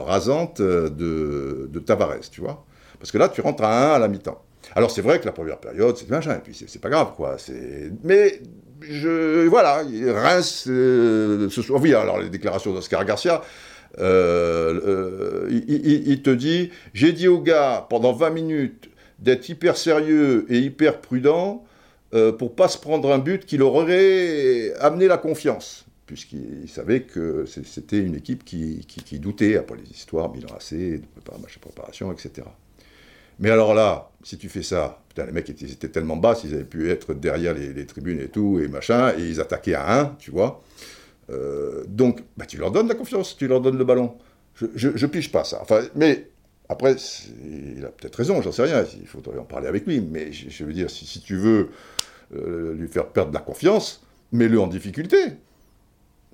rasante de, de Tavares, tu vois. Parce que là, tu rentres à 1 à la mi-temps. Alors c'est vrai que la première période, c'est machin, et puis c'est pas grave, quoi. Mais je, voilà, Reims, euh, ce soir, oui, alors les déclarations d'Oscar Garcia, euh, euh, il, te dit, j'ai dit au gars pendant 20 minutes d'être hyper sérieux et hyper prudent pour pas se prendre un but qui leur aurait amené la confiance puisqu'il savait que c'était une équipe qui, doutait après les histoires, bilan de préparation, etc. Mais alors là, si tu fais ça, putain, les mecs étaient, tellement bas, ils avaient pu être derrière les, tribunes et tout, et machin, et ils attaquaient à un, tu vois. Euh, donc, bah, tu leur donnes la confiance, tu leur donnes le ballon. Je, je, pas ça. Enfin, mais après, il a peut-être raison, j'en sais rien, il faudrait en parler avec lui, mais je, veux dire, si, tu veux euh, lui faire perdre la confiance, mets-le en difficulté.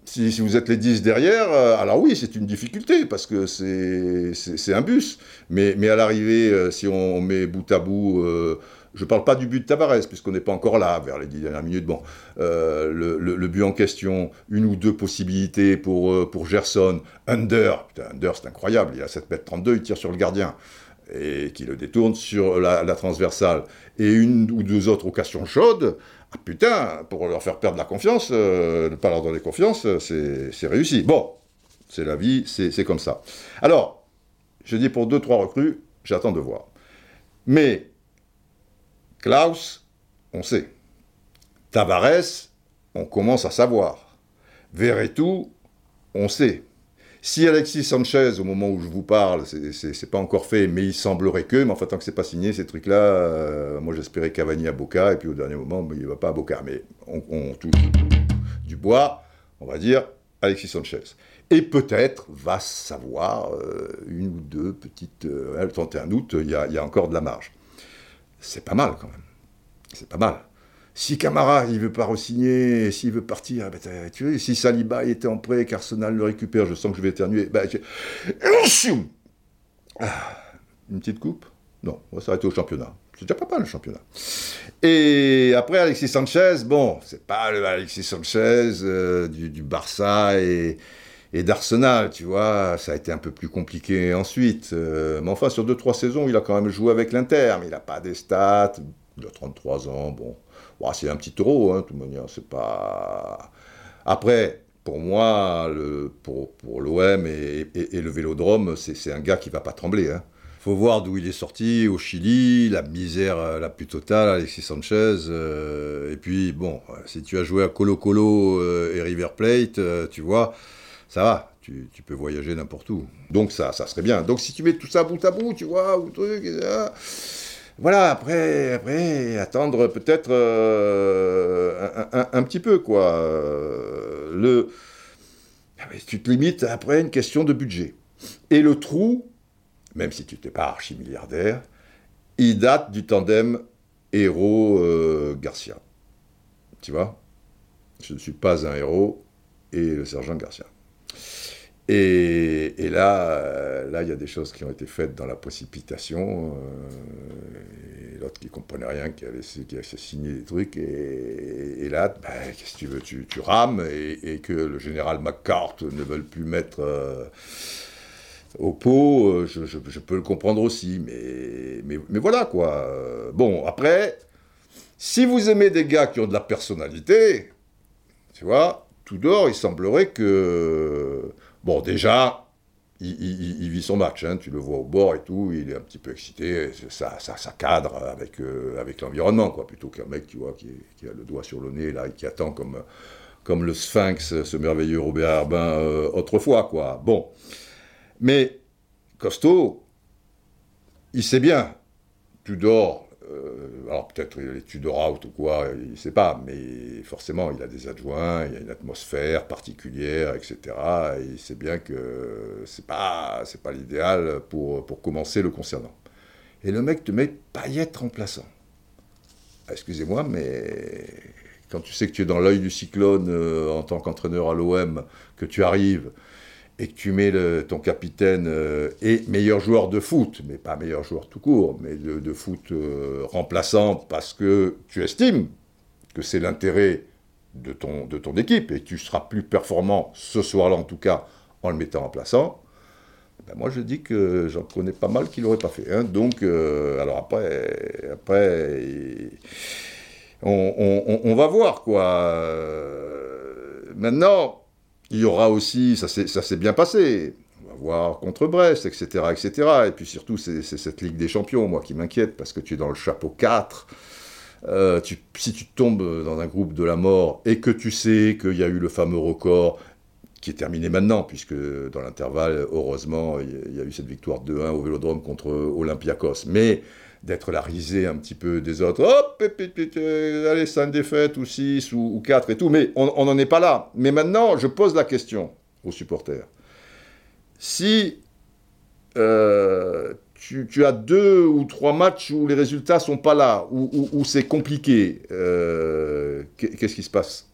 Si, vous êtes les 10 derrière, euh, alors oui, c'est une difficulté, parce que c'est un bus. Mais, à l'arrivée, euh, si on met bout à bout, euh, je ne parle pas du but de Tavares, puisqu'on n'est pas encore là, vers les 10 dernières minutes. Bon, le, but en question, une ou deux possibilités pour, pour Gerson. Under, Under, c'est incroyable, il a 7 mètres 32, il tire sur le gardien et qui le détourne sur la, transversale. Et une ou deux autres occasions chaudes, ah putain, pour leur faire perdre la confiance, euh, ne pas leur donner confiance, euh, c'est réussi. Bon, c'est la vie, c'est comme ça. Alors, je dis pour deux, trois recrues, j'attends de voir. Mais, Klaus, on sait. Tavares, on commence à savoir. Verretou, on sait. Si Alexis Sanchez, au moment où je vous parle, c'est pas encore fait, mais il semblerait que, mais enfin tant que c'est pas signé, ces trucs-là, euh, moi j'espérais Cavani à Boca, et puis au dernier moment, il il va pas à Boca, mais on, touche du bois, on va dire Alexis Sanchez. Et peut-être va savoir euh, une ou deux petites. Euh, le 31 août, il y, y a encore de la marge. C'est pas mal quand même. C'est pas mal. Si Camara, il veut pas re-signer, s'il veut partir, ben, tu si Saliba était en prêt, qu'Arsenal le récupère, je sens que je vais éternuer. Ben, ah, une petite coupe? Non, on va s'arrêter au championnat. C'est déjà pas mal le championnat. Et après, Alexis Sanchez, bon, c'est pas le Alexis Sanchez euh, du, Barça et, d'Arsenal, tu vois, ça a été un peu plus compliqué ensuite. Euh, mais enfin, sur 2-3 saisons, il a quand même joué avec l'Inter, mais il n'a pas des stats, il a 33 ans, bon c'est un petit euro, hein, de toute manière, c'est pas... Après, pour moi, le, pour, pour l'OM et, le Vélodrome, c'est un gars qui va pas trembler. Hein. faut voir d'où il est sorti, au Chili, la misère euh, la plus totale, Alexis Sanchez. Euh, et puis, bon, euh, si tu as joué à Colo Colo et River Plate, tu vois, ça va. Tu, tu peux voyager n'importe où. Donc ça, ça serait bien. Donc si tu mets tout ça bout à bout, tu vois, ou truc, voilà, après, après attendre peut-être euh, un, petit peu, quoi. Euh, le, ah, tu te limites après une question de budget. Et le trou, même si tu n'es pas archi-milliardaire, il date du tandem héros-Garcia. tu vois? Je ne suis pas un héros et le sergent Garcia. Et, là, euh, là, il y a des choses qui ont été faites dans la précipitation. Euh, et l'autre qui comprenait rien, qui a, laissé, qui a signé des trucs. Et, là, ben, qu'est-ce que tu veux tu, rames et, que le général McCart ne veut plus mettre euh, au pot, je, peux le comprendre aussi. Mais, mais voilà, quoi. Bon, après, si vous aimez des gars qui ont de la personnalité, tu vois, tout d'or, il semblerait que Bon, déjà, il, vit son match, hein. tu le vois au bord et tout, il est un petit peu excité, ça, ça, ça cadre avec, euh, avec l'environnement, quoi, plutôt qu'un mec, tu vois, qui, a le doigt sur le nez, là, et qui attend comme, comme le sphinx, ce merveilleux Robert Arbin euh, autrefois, quoi. Bon. Mais, costaud, il sait bien, tu dors alors peut-être est Tudor out ou quoi, il ne sait pas, mais forcément il a des adjoints, il y a une atmosphère particulière, etc. Et il sait bien que c'est pas pas l'idéal pour, pour commencer le concernant. Et le mec te met paillette remplaçant. Ah, excusez-moi, mais quand tu sais que tu es dans l'œil du cyclone euh, en tant qu'entraîneur à l'OM, que tu arrives et que tu mets ton capitaine euh, et meilleur joueur de foot, mais pas meilleur joueur tout court, mais de, foot euh, remplaçant parce que tu estimes que c'est l'intérêt de ton, de ton équipe et tu seras plus performant ce soir-là en tout cas en le mettant remplaçant, ben moi je dis que j'en connais pas mal qui l'auraient pas fait. Hein. Donc, euh, alors après, après on, on va voir quoi. Maintenant, il y aura aussi, ça s'est bien passé, on va voir contre Brest, etc. etc. Et puis surtout, c'est cette Ligue des Champions, moi, qui m'inquiète, parce que tu es dans le chapeau 4. Euh, si tu tombes dans un groupe de la mort et que tu sais qu'il y a eu le fameux record qui est terminé maintenant, puisque dans l'intervalle, heureusement, il y a eu cette victoire 2-1 au Vélodrome contre Olympiakos. Mais d'être la risée un petit peu des autres. Hop, allez, 5 défaites ou 6 ou, 4 et tout. Mais on n'en est pas là. Mais maintenant, je pose la question aux supporters. Si euh, tu, as deux ou trois matchs où les résultats sont pas là, où, c'est compliqué, euh, qu'est-ce qui se passe?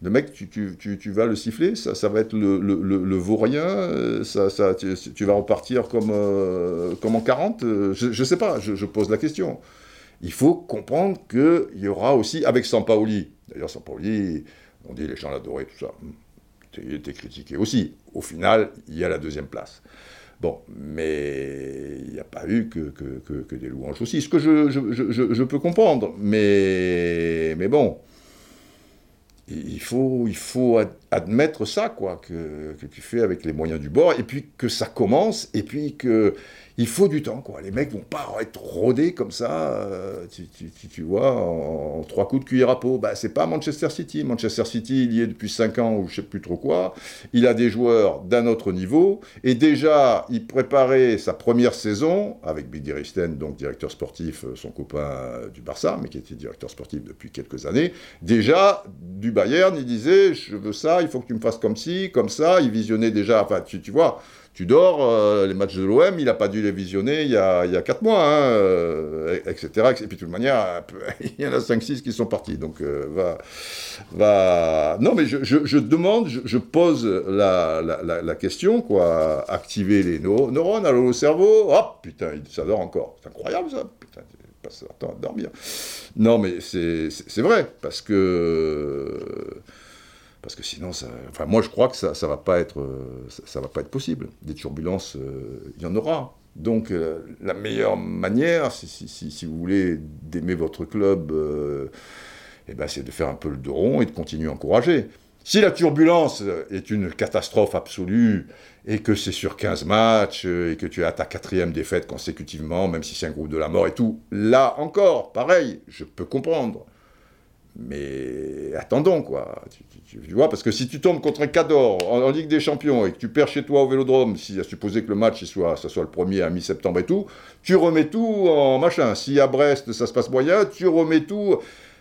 Le mec, tu, vas le siffler, ça, va être le, vaurien, euh, tu, vas repartir comme, euh, comme en 40 euh, Je ne sais pas, je, pose la question. Il faut comprendre qu'il y aura aussi, avec Sampaoli, d'ailleurs Sampaoli, on dit les gens l'adoraient, tout ça, il était critiqué aussi. Au final, il y a la deuxième place. Bon, mais il n'y a pas eu que, des louanges aussi, ce que je, peux comprendre, mais bon il faut, il faut admettre ça, quoi, que, que, tu fais avec les moyens du bord, et puis que ça commence, et puis que il faut du temps, quoi. Les mecs vont pas être rodés comme ça, euh, tu, tu, vois, en, trois coups de cuillère à peau. Bah, c'est pas Manchester City. Manchester City, il y est depuis cinq ans ou je sais plus trop quoi. Il a des joueurs d'un autre niveau. Et déjà, il préparait sa première saison avec Bidi Risten, donc directeur sportif, euh, son copain euh, du Barça, mais qui était directeur sportif depuis quelques années. Déjà, du Bayern, il disait, je veux ça, il faut que tu me fasses comme ci, comme ça. Il visionnait déjà, enfin, tu, tu vois, tu dors, euh, les matchs de l'OM, il n'a pas dû les visionner il y a, il y a 4 mois, hein, euh, etc., Et puis de toute manière, il y en a 5-6 qui sont partis. Donc, euh, va, va. Non, mais je, je, demande, je, pose la, la, question, quoi. Activer les neurones, aller au cerveau. Hop, putain, ça dort encore. C'est incroyable, ça. Putain, passe leur temps à dormir. Non, mais c'est vrai, parce que parce que sinon, enfin, moi je crois que ça, ça va pas être, euh, ça, va pas être possible. Des turbulences, euh, il y en aura. Donc euh, la meilleure manière, si, vous voulez d'aimer votre club, eh ben, c'est de faire un peu le dos rond et de continuer à encourager. Si la turbulence est une catastrophe absolue et que c'est sur 15 matchs et que tu as ta quatrième défaite consécutivement, même si c'est un groupe de la mort et tout, là encore, pareil, je peux comprendre. Mais attendons, quoi. Tu, vois, parce que si tu tombes contre un Cador en, Ligue des Champions et que tu perds chez toi au Vélodrome, si à supposer que le match soit, ça soit le premier à mi-septembre et tout, tu remets tout en machin. Si à Brest ça se passe moyen, tu remets tout.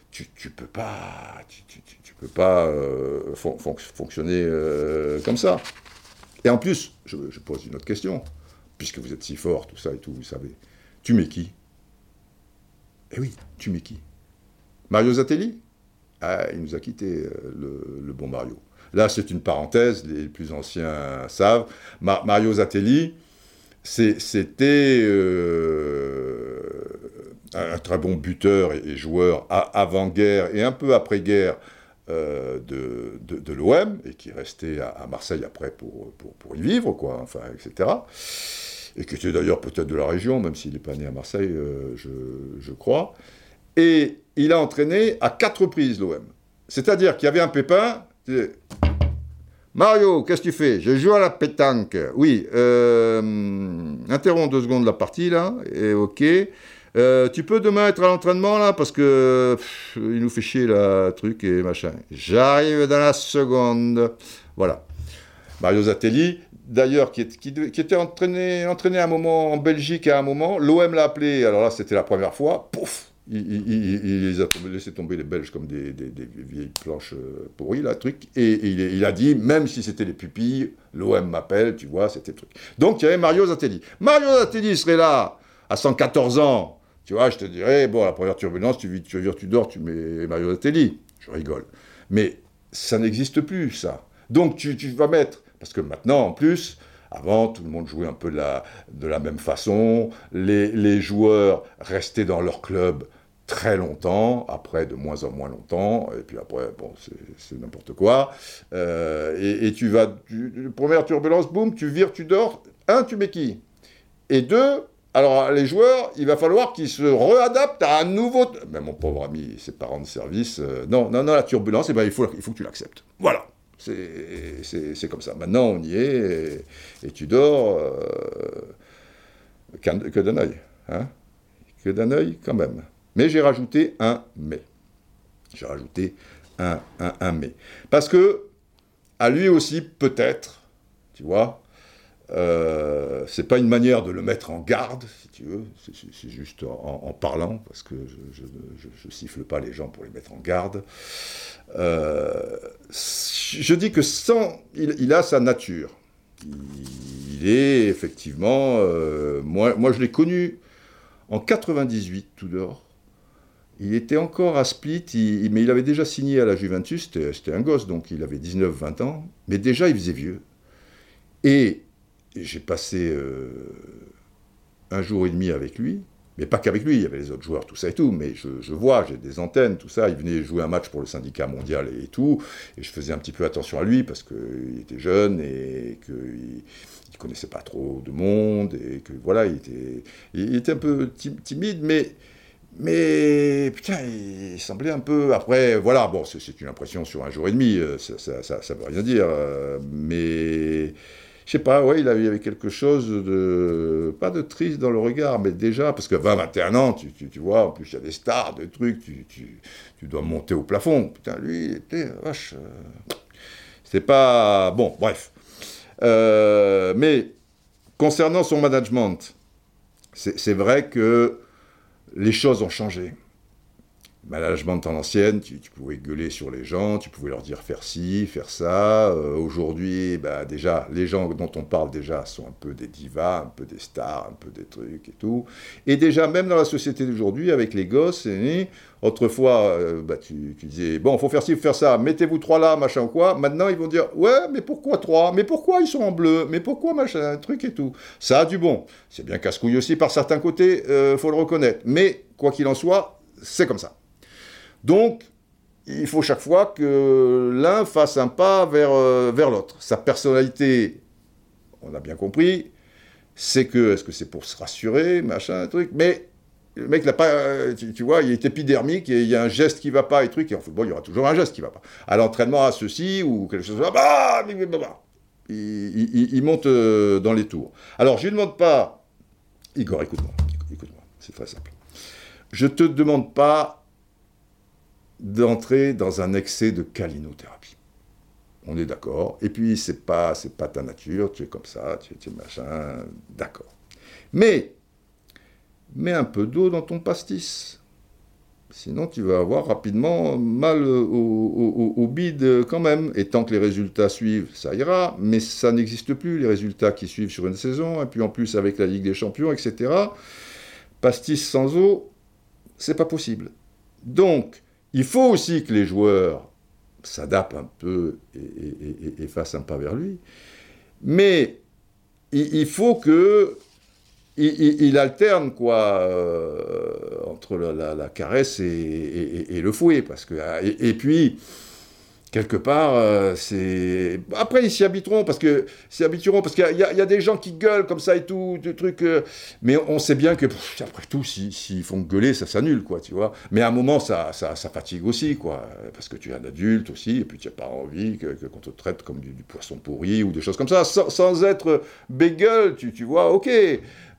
Tu, tu peux pas, tu, peux pas euh, fonctionner euh, comme ça. Et en plus, je, je pose une autre question, puisque vous êtes si fort, tout ça et tout, vous savez. Tu mets qui? Eh oui, tu mets qui? Mario Zatelli ah, il nous a quitté, euh, le, bon Mario. Là, c'est une parenthèse, les plus anciens savent. Mario Zatelli, c'était euh, un très bon buteur et, joueur avant-guerre et un peu après-guerre euh, de, de, l'OM, et qui restait à, Marseille après pour, pour, y vivre, quoi, enfin, etc. Et qui était d'ailleurs peut-être de la région, même s'il n'est pas né à Marseille, je, je crois. Et il a entraîné à quatre reprises l'OM. C'est-à-dire qu'il y avait un pépin, Mario, qu'est-ce que tu fais? Je joue à la pétanque. Oui, euh, interromps deux secondes la partie là, et ok. Euh, tu peux demain être à l'entraînement là parce que il nous fait chier la truc et machin. J'arrive dans la seconde. Voilà. Mario Zatelli, d'ailleurs, qui, était entraîné, entraîné un moment en Belgique à un moment, l'OM l'a appelé, alors là c'était la première fois, pouf, il, les a laissé tomber les Belges comme des, vieilles planches euh, pourries, là, truc. Et, il, a dit, même si c'était les pupilles, l'OM m'appelle, tu vois, c'était le truc. Donc il y avait Mario Zatelli. Mario Zatelli serait là, à 114 ans. Tu vois, je te dirais, bon, la première turbulence, tu, tu, tu dors, tu mets Mario Zatelli. Je rigole. Mais ça n'existe plus, ça. Donc tu, vas mettre, parce que maintenant, en plus, avant, tout le monde jouait un peu de la, même façon. Les, joueurs restaient dans leur club très longtemps, après de moins en moins longtemps, et puis après, bon, c'est n'importe quoi. Euh, et, tu vas, première turbulence, boum, tu vires, tu dors. Un, tu qui Et deux, alors les joueurs, il va falloir qu'ils se réadaptent à un nouveau... Mais mon pauvre ami, ses parents de service, euh, non, non, non, la turbulence, eh ben, il, faut, il faut que tu l'acceptes. Voilà. C'est comme ça. Maintenant, on y est, et, tu dors euh, que d'un œil. Hein que d'un œil, quand même. Mais j'ai rajouté un mais. J'ai rajouté un, un, mais. Parce que, à lui aussi, peut-être, tu vois, euh, c'est pas une manière de le mettre en garde, si tu veux, c'est juste en, parlant, parce que je, je, siffle pas les gens pour les mettre en garde. Euh, je dis que sans, il, a sa nature. Il, est effectivement, euh, moi, moi je l'ai connu en 98 tout d'or. Il était encore à Split, mais il avait déjà signé à la Juventus, c'était un gosse, donc il avait 19-20 ans, mais déjà il faisait vieux. Et j'ai passé euh, un jour et demi avec lui, mais pas qu'avec lui, il y avait les autres joueurs, tout ça et tout, mais je, vois, j'ai des antennes, tout ça, il venait jouer un match pour le syndicat mondial et, tout, et je faisais un petit peu attention à lui parce qu'il était jeune et qu'il ne connaissait pas trop de monde, et que voilà, il était, il était un peu timide, mais mais putain, il semblait un peu. Après, voilà, bon, c'est une impression sur un jour et demi, euh, ça, ça, veut rien dire. Euh, mais je sais pas, ouais, il avait, quelque chose de. Pas de triste dans le regard, mais déjà, parce que 20, 21 ans, tu, tu, vois, en plus il y a des stars, des trucs, tu, tu, dois monter au plafond. Putain, lui, il était. Vache. Euh, c'est pas. Bon, bref. mais concernant son management, c'est vrai que les choses ont changé. Management en ancienne, tu, pouvais gueuler sur les gens, tu pouvais leur dire faire ci, faire ça. Euh, aujourd'hui, bah, déjà, les gens dont on parle déjà sont un peu des divas, un peu des stars, un peu des trucs et tout. Et déjà, même dans la société d'aujourd'hui, avec les gosses, autrefois, euh, bah, tu, disais, bon, faut faire ci, faut faire ça, mettez-vous trois là, machin ou quoi. Maintenant, ils vont dire, ouais, mais pourquoi trois? Mais pourquoi ils sont en bleu? Mais pourquoi machin, truc et tout? Ça a du bon. C'est bien casse-couille aussi par certains côtés, euh, faut le reconnaître. Mais, quoi qu'il en soit, c'est comme ça. Donc, il faut chaque fois que l'un fasse un pas vers, euh, vers l'autre. Sa personnalité, on a bien compris, c'est que, est-ce que c'est pour se rassurer, machin, truc, mais le mec n'a pas, euh, tu, vois, il est épidermique et il y a un geste qui va pas et truc, et en football, il y aura toujours un geste qui va pas. À l'entraînement, à ceci ou quelque chose, bah, bah, bah, bah, il, il, monte euh, dans les tours. Alors, je ne demande pas, Igor, écoute-moi, écoute-moi, c'est très simple. Je te demande pas d'entrer dans un excès de calinothérapie. On est d'accord. Et puis, c'est pas, c'est pas ta nature, tu es comme ça, tu, es machin, d'accord. Mais, mets un peu d'eau dans ton pastis. Sinon, tu vas avoir rapidement mal au, au, bide quand même. Et tant que les résultats suivent, ça ira. Mais ça n'existe plus, les résultats qui suivent sur une saison. Et puis en plus, avec la Ligue des Champions, etc. Pastis sans eau, c'est pas possible. Donc, il faut aussi que les joueurs s'adaptent un peu et, fassent un pas vers lui. Mais il, faut que il, alterne quoi euh, entre la, caresse et, le fouet parce que et, puis quelque part, euh, c'est. Après, ils s'y habiteront parce que s'y habitueront parce qu'il y, y, a des gens qui gueulent comme ça et tout, des trucs. Euh, mais on sait bien que après tout, s'ils font gueuler, ça s'annule, quoi, tu vois. Mais à un moment, ça, ça, fatigue aussi, quoi, parce que tu es un adulte aussi, et puis tu n'as pas envie qu'on que, te traite comme du, poisson pourri ou des choses comme ça, sans, être bégueule, tu, tu vois, ok.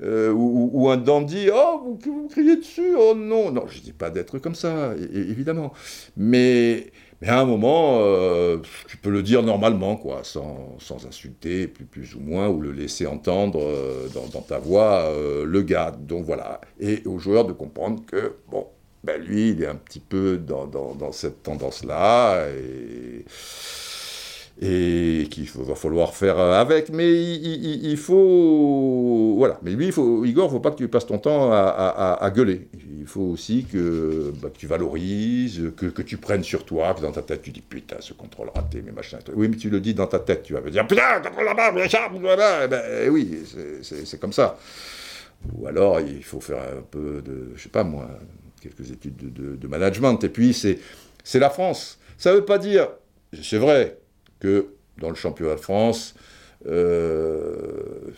Euh, ou, un dandy, oh, vous, vous criez dessus, oh non, non, je dis pas d'être comme ça, évidemment. Mais mais à un moment, euh, tu peux le dire normalement, quoi, sans, sans insulter, plus, plus, ou moins, ou le laisser entendre euh, dans, ta voix euh, le gars. Donc voilà. Et au joueur de comprendre que, bon, ben lui, il est un petit peu dans, dans, dans cette tendance-là. Et et qu'il va falloir faire avec, mais il, faut... Voilà, mais lui, il faut, Igor, il ne faut pas que tu passes ton temps à, gueuler. Il faut aussi que, bah, tu valorises, que, que, tu prennes sur toi, que dans ta tête, tu dis, putain, ce contrôle raté, mais machin. Oui, mais tu le dis dans ta tête, tu vas me dire, putain, contrôle là-bas, voilà. Eh ben, eh oui, c'est comme ça. Ou alors, il faut faire un peu de, je sais pas moi, quelques études de, de management. Et puis, c'est la France. Ça ne veut pas dire, c'est vrai, que dans le championnat de France, euh,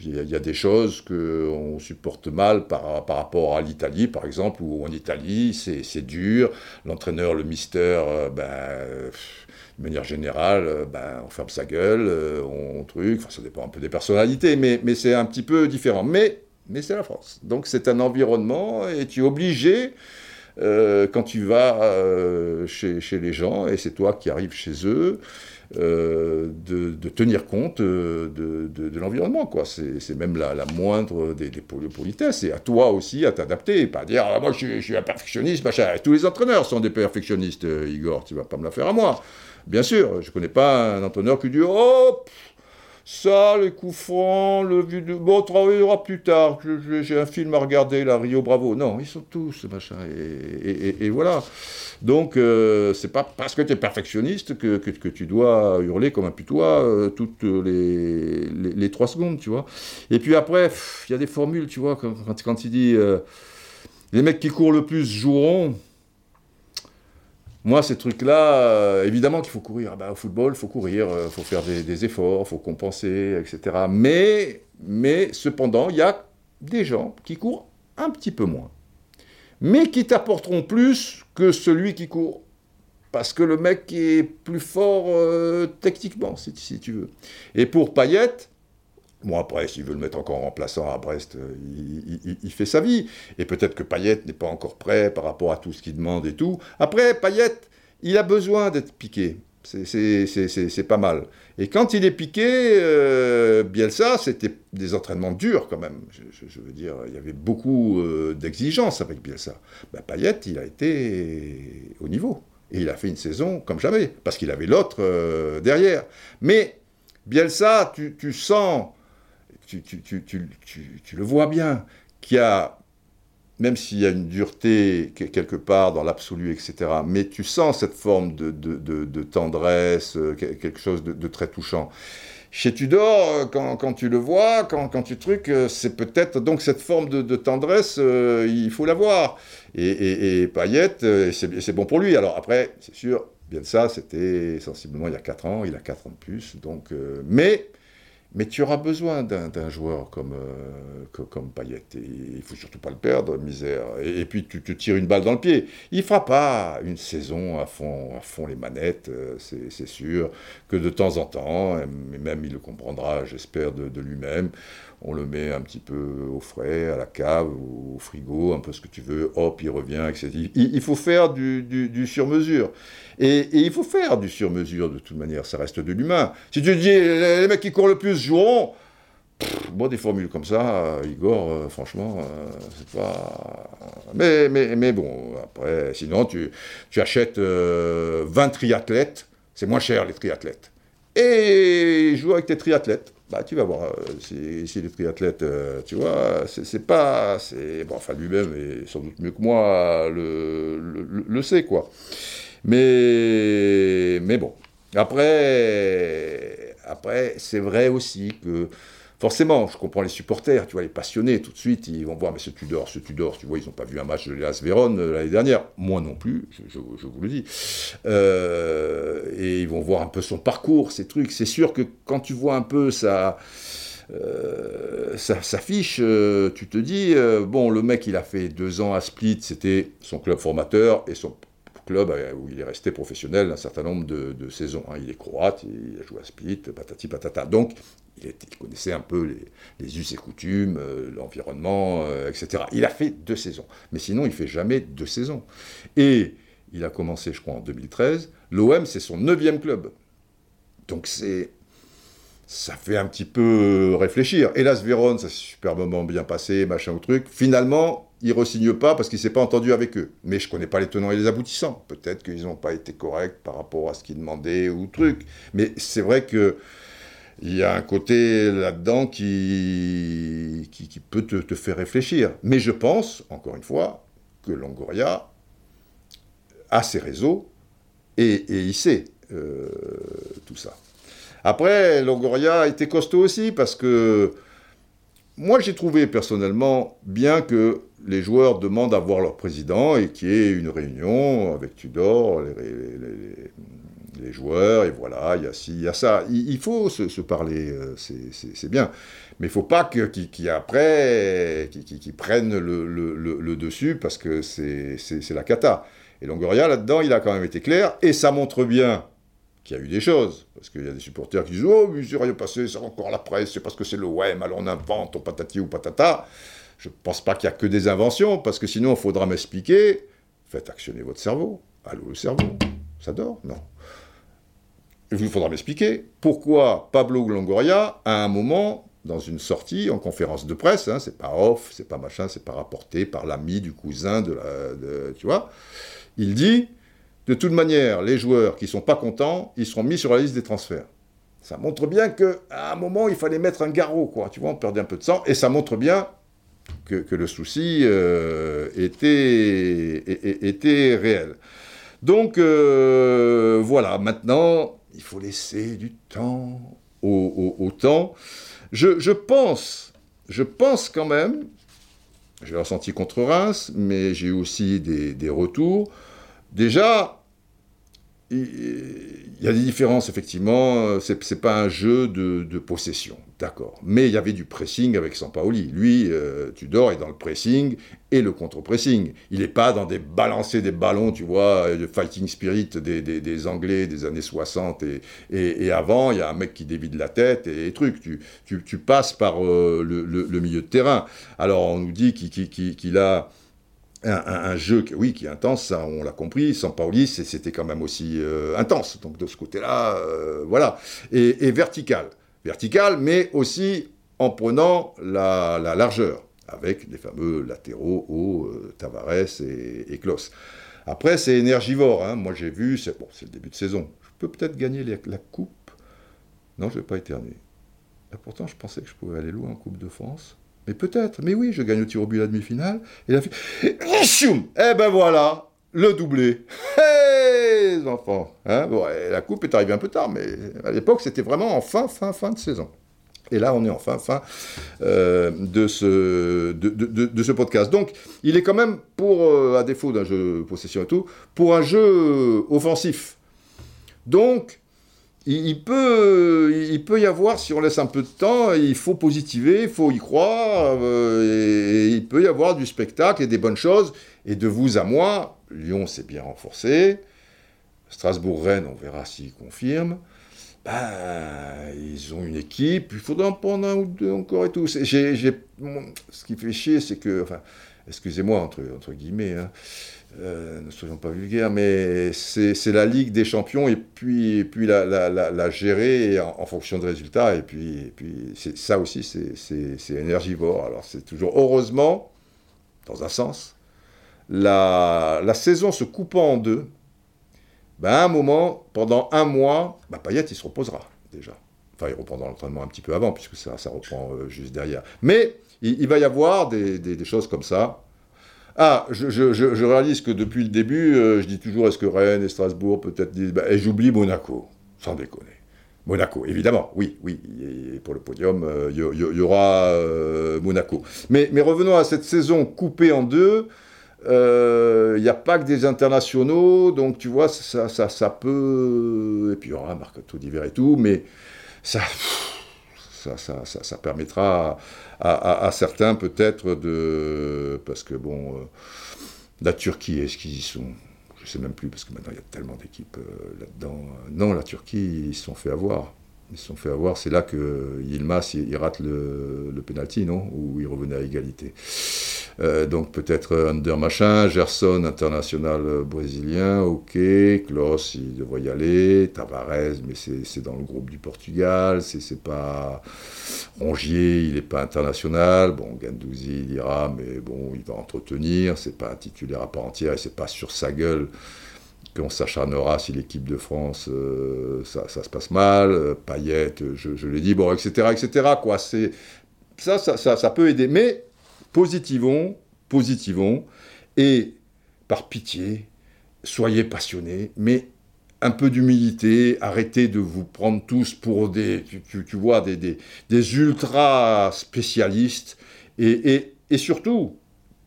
il y, a des choses qu'on supporte mal par, par rapport à l'Italie, par exemple, où en Italie, c'est dur. L'entraîneur, le mister, euh, ben, de manière générale, euh, ben, on ferme sa gueule, on, truc, enfin, ça dépend un peu des personnalités, mais, mais c'est un petit peu différent. Mais, mais c'est la France. Donc c'est un environnement et tu es obligé euh, quand tu vas euh, chez, les gens, et c'est toi qui arrives chez eux, euh, de, tenir compte de, l'environnement. quoi. C'est même la, moindre des, politesses. Et à toi aussi à t'adapter, pas dire ah, moi je suis, je suis, un perfectionniste, machin. Tous les entraîneurs sont des perfectionnistes, Igor, tu vas pas me la faire à moi. Bien sûr, je connais pas un entraîneur qui dit oh ça, les coups francs, le. Bon, on travaillera plus tard. J'ai un film à regarder, la Rio Bravo. Non, ils sont tous, machin. Et, voilà. Donc, euh, c'est pas parce que tu es perfectionniste que, tu dois hurler comme un putois euh, toutes les, les, trois secondes, tu vois. Et puis après, il y a des formules, tu vois, quand, quand, il dit euh, les mecs qui courent le plus joueront. Moi, ces trucs-là, euh, évidemment qu'il faut courir. Ah bah, au football, il faut courir, il euh, faut faire des, efforts, il faut compenser, etc. Mais, mais cependant, il y a des gens qui courent un petit peu moins. Mais qui t'apporteront plus que celui qui court. Parce que le mec est plus fort euh, techniquement, si, si, tu veux. Et pour Payet, Bon, après, s'il veut le mettre encore en remplaçant à Brest, euh, il, fait sa vie. Et peut-être que Payet n'est pas encore prêt par rapport à tout ce qu'il demande et tout. Après, Payet, il a besoin d'être piqué. C'est pas mal. Et quand il est piqué, euh, Bielsa, c'était des entraînements durs quand même. Je, veux dire, il y avait beaucoup euh, d'exigences avec Bielsa. Ben, Payet, il a été au niveau. Et il a fait une saison comme jamais, parce qu'il avait l'autre derrière. Mais Bielsa, tu, tu sens tu, le vois bien, qu'il a, même s'il y a une dureté quelque part dans l'absolu, etc., mais tu sens cette forme de, tendresse, euh, quelque chose de, très touchant. Chez Tudor, euh, quand, tu le vois, quand, quand tu trucs, euh, c'est peut-être donc cette forme de, tendresse, il faut l'avoir. Et, et, Payette, c'est bon pour lui. Alors après, c'est sûr, bien ça, c'était sensiblement il y a 4 ans, il a 4 ans de plus, donc, mais mais tu auras besoin d'un joueur comme, euh, comme Payet. Et il faut surtout pas le perdre, misère. Et, puis tu te tires une balle dans le pied. Il fera pas une saison à fond, à fond les manettes, euh, c'est sûr. Que de temps en temps, et même il le comprendra, j'espère, de lui-même, on le met un petit peu au frais, à la cave, au frigo, un peu ce que tu veux, hop, il revient, etc. Il, faut faire du, sur-mesure. Et, il faut faire du sur-mesure de toute manière, ça reste de l'humain. Si tu dis, les, mecs qui courent le plus joueront, bon, des formules comme ça, Igor, euh, franchement, euh, c'est pas... Mais, mais, bon, après, sinon, tu, achètes 20 euh, triathlètes, c'est moins cher les triathlètes. Et joue avec tes triathlètes bah, tu vas voir, euh, si, les triathlètes, euh, tu vois, c'est pas. Bon, enfin, lui-même, sans doute mieux que moi, le, le, sait, quoi. Mais, mais bon. Après, après c'est vrai aussi que forcément, je comprends les supporters, tu vois, les passionnés, tout de suite, ils vont voir, mais ce Tudor, ce Tudor, tu vois, ils n'ont pas vu un match de l'As Vérone euh, l'année dernière. Moi non plus, je, vous le dis. Euh, et ils vont voir un peu son parcours, ces trucs. C'est sûr que quand tu vois un peu ça. Euh, sa, fiche, tu te dis, bon, le mec, il a fait deux ans à Split, c'était son club formateur, et son club où il est resté professionnel un certain nombre de, saisons. Hein. Il est croate, il a joué à Split, patati patata. Donc, il, connaissait un peu les, us et coutumes, euh, l'environnement, euh, etc. Il a fait deux saisons. Mais sinon, il fait jamais deux saisons. Et il a commencé, je crois, en 2013. L'OM, c'est son neuvième club. Donc, c'est ça fait un petit peu réfléchir. Hélas, Vérone, ça s'est superbement bien passé, machin ou truc. Finalement, il ne pas parce qu'il ne s'est pas entendu avec eux. Mais je ne connais pas les tenants et les aboutissants. Peut-être qu'ils n'ont pas été corrects par rapport à ce qu'ils demandaient ou truc. Mais c'est vrai que il y a un côté là-dedans qui, qui, peut te, faire réfléchir. Mais je pense, encore une fois, que Longoria a ses réseaux et, il sait euh, tout ça. Après, Longoria a été costaud aussi parce que moi j'ai trouvé personnellement bien que les joueurs demandent à voir leur président et qu'il y ait une réunion avec Tudor, les, joueurs, et voilà, il y a ci, il y a ça. Il, faut se, parler, euh, c'est bien. Mais il ne faut pas qu'ils prennent le, dessus, parce que c'est la cata. Et Longoria, là-dedans, il a quand même été clair, et ça montre bien qu'il y a eu des choses. Parce qu'il y a des supporters qui disent Oh, mais il rien passé, c'est encore la presse, c'est parce que c'est le WEM, alors on invente, on patati ou patata. Je ne pense pas qu'il y a que des inventions, parce que sinon, il faudra m'expliquer. Faites actionner votre cerveau. Allô, le cerveau Ça dort Non. Il faudra m'expliquer pourquoi Pablo Longoria, à un moment, dans une sortie, en conférence de presse, hein, c'est pas off, c'est pas machin, c'est pas rapporté par l'ami du cousin de la. tu vois, il dit de toute manière, les joueurs qui sont pas contents, ils seront mis sur la liste des transferts. Ça montre bien qu'à un moment, il fallait mettre un garrot, quoi. Tu vois, on perdait un peu de sang, et ça montre bien que, le souci euh, était, réel. Donc, euh, voilà, maintenant, il faut laisser du temps au, temps. Je, pense, je pense quand même, j'ai ressenti contre Reims, mais j'ai aussi des, des retours. Déjà, il y a des différences, effectivement. C'est, n'est pas un jeu de, possession, d'accord. Mais il y avait du pressing avec Sampaoli. Lui, euh, Tudor est dans le pressing et le contre-pressing. Il n'est pas dans des balancer des ballons, tu vois, de fighting spirit des, Anglais des années 60 et, avant. Il y a un mec qui dévide la tête et, trucs. Tu, tu, passes par euh, le, milieu de terrain. Alors, on nous dit qu'il a un, jeu, oui, qui est intense, ça, on l'a compris. Sans Pauli, c'était quand même aussi euh, intense. Donc de ce côté-là, euh, voilà. Et, vertical. Vertical, mais aussi en prenant la, largeur, avec les fameux latéraux hauts, euh, Tavares et, et Klos. Après, c'est énergivore. Hein. Moi, j'ai vu, c'est bon, le début de saison. Je peux peut-être gagner la coupe. Non, je ne vais pas éternuer. pourtant, je pensais que je pouvais aller loin en Coupe de France. Mais peut-être, mais oui, je gagne au tir au but la demi-finale. Et la Eh ben voilà, le doublé. Hé, les enfants. Hein la coupe est arrivée un peu tard, mais à l'époque, c'était vraiment en fin, fin, fin de saison. Et là, on est en fin, fin euh, de, ce, de, ce podcast. Donc, il est quand même, pour, euh, à défaut d'un jeu possession et tout, pour un jeu offensif. Donc, il, peut, il peut y avoir, si on laisse un peu de temps, il faut positiver, il faut y croire, euh, et, il peut y avoir du spectacle et des bonnes choses. Et de vous à moi, Lyon s'est bien renforcé, Strasbourg-Rennes, on verra s'ils confirment. Ben, ils ont une équipe, il faudra en prendre un ou deux encore et tout. ce qui fait chier, c'est que, enfin, excusez-moi entre, guillemets, hein, euh, ne soyons pas vulgaires, mais c'est la Ligue des champions et puis, puis la, gérer en, fonction des résultats. Et puis, ça aussi, c'est énergivore. Alors c'est toujours, heureusement, dans un sens, la, saison se coupant en deux, ben à un moment, pendant un mois, ben il se reposera déjà. Enfin, il reprendra l'entraînement un petit peu avant, puisque ça, reprend euh, juste derrière. Mais il, va y avoir des choses comme ça ah, je, réalise que depuis le début, euh, je dis toujours est-ce que Rennes et Strasbourg peut-être disent. Bah, et j'oublie Monaco, sans déconner. Monaco, évidemment, oui, oui. Pour le podium, il y, aura Monaco. Mais, revenons à cette saison coupée en deux. Il n'y a pas que des internationaux, donc tu vois, ça, ça, ça peut. Et puis il y aura un mercato d'hiver et tout, mais ça, ça, permettra à, certains peut-être de... Parce que bon, euh, la Turquie, est-ce qu'ils y sont? Je ne sais même plus, parce que maintenant il y a tellement d'équipes euh, là-dedans. Non, la Turquie, ils se sont fait avoir ils se sont fait avoir. C'est là que Yilmaz il, rate le, le penalty, non? Ou il revenait à égalité. Euh, donc peut-être Under machin, Gerson international brésilien, ok, Klaus il devrait y aller, Tavares, mais c'est dans le groupe du Portugal, c'est pas Rongier, il n'est pas international, bon Gandouzi il ira, mais bon il va entretenir, c'est pas un titulaire à part entière et c'est pas sur sa gueule on s'acharnera si l'équipe de France, euh, ça, se passe mal, euh, Payette, je, je l'ai dit, bon, etc., etc., quoi. C'est, ça, ça, ça, peut aider. Mais positivons, positivons, et par pitié, soyez passionnés, mais un peu d'humilité, arrêtez de vous prendre tous pour des, tu, vois, des, des, ultra spécialistes, et, et surtout,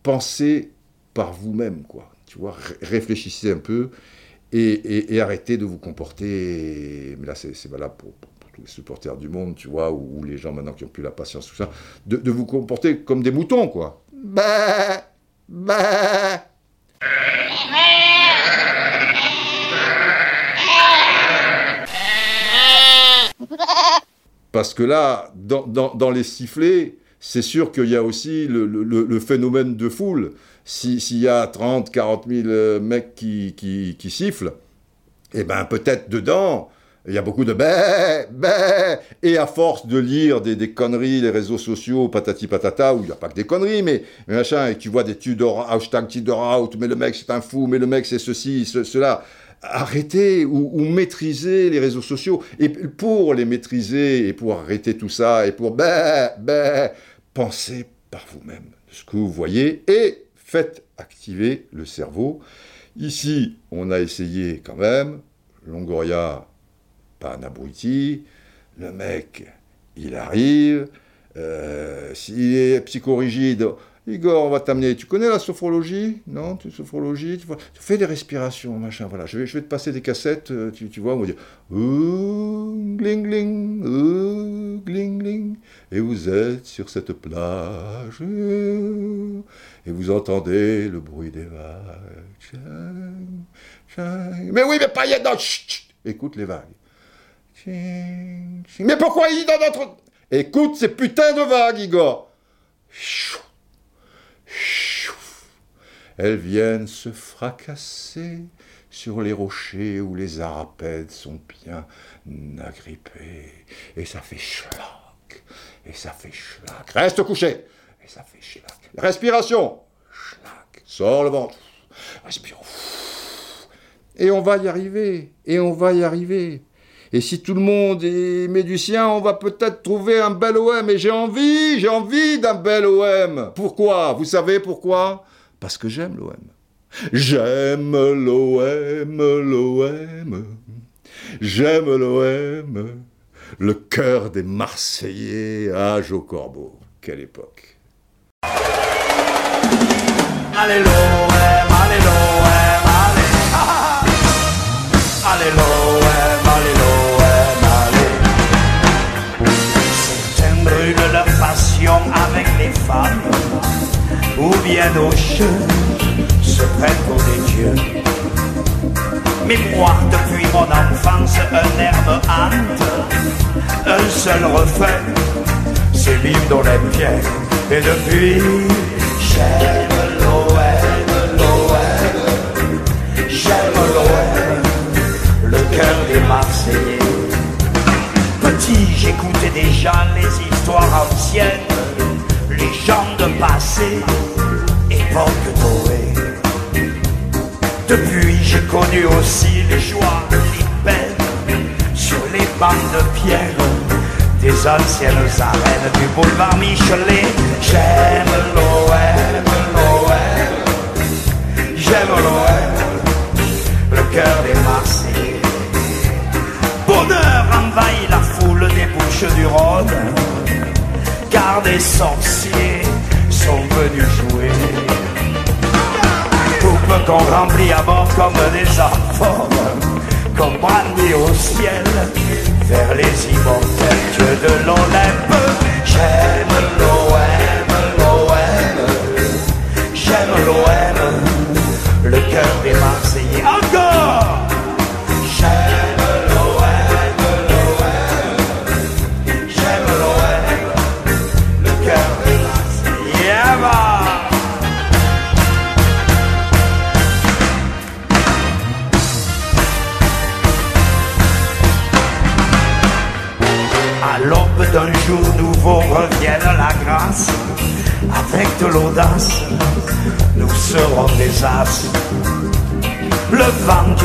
pensez par vous-même, quoi. Tu vois, réfléchissez un peu et, arrêtez de vous comporter, mais là c'est valable pour, les supporters du monde, tu vois, ou, les gens maintenant qui n'ont plus la patience, tout ça, de, vous comporter comme des moutons, quoi. Bah, bah. Parce que là, dans, les sifflets, c'est sûr qu'il y a aussi le phénomène de foule s'il y a 30, 40 000 mecs qui, qui, sifflent, eh ben peut-être dedans, il y a beaucoup de bé, bé, et à force de lire des, conneries, les réseaux sociaux, patati patata, où il n'y a pas que des conneries, mais, machin, et tu vois des Tudor, hashtag Tudor out, mais le mec c'est un fou, mais le mec c'est ceci, cela. Arrêtez ou, ou maîtrisez les réseaux sociaux. Et pour les maîtriser et pour arrêter tout ça et pour bé, bé, pensez par vous-même ce que vous voyez et faites activer le cerveau. Ici, on a essayé quand même, Longoria, pas un abruti, le mec, il arrive, euh, s'il est psychorigide, Igor, on va t'amener. Tu connais la sophrologie? Non tu, Sophrologie tu, fais des respirations, machin. Voilà, je vais, je vais te passer des cassettes, euh, tu, tu vois, on va dire gling gling, gling gling. Et vous êtes sur cette plage, et vous entendez le bruit des vagues. Mais oui, mais pas y dans. Écoute les vagues. Mais pourquoi il est dans notre. Écoute ces putains de vagues, Igor. Elles viennent se fracasser sur les rochers où les arapèdes sont bien agrippés. Et ça fait schlac. Et ça fait schlac. Reste couché. Et ça fait schlac. Respiration. Schlac. Sors le ventre. Respire. Et on va y arriver. Et on va y arriver. Et si tout le monde est médusien, on va peut-être trouver un bel OM. Et j'ai envie, j'ai envie d'un bel OM. Pourquoi? Vous savez pourquoi? Parce que j'aime l'OM. J'aime l'OM, l'OM. J'aime l'OM. Le cœur des Marseillais, âge au corbeau. Quelle époque. Allez l'OM, allez l'OM, allez. Allez l'OM, avec les femmes, ou bien nos cheveux se prennent pour des dieux. Mais moi, depuis mon enfance, un me hante, un seul refrain, c'est l'hymne d'Olympienne. Et depuis, anciennes arènes du boulevard Michelet. J'aime l'OM, l'OM, j'aime l'OM, le cœur des Marseillais. Bonheur envahit la foule des bouches du Rhône, car des sorciers sont venus jouer. Coupe qu'on remplit à bord comme des enfants, comme brandit au ciel vers les immortels dieux de l'Olympe. J'aime l'OM, l'OM, j'aime l'OM, le cœur des Marseillais.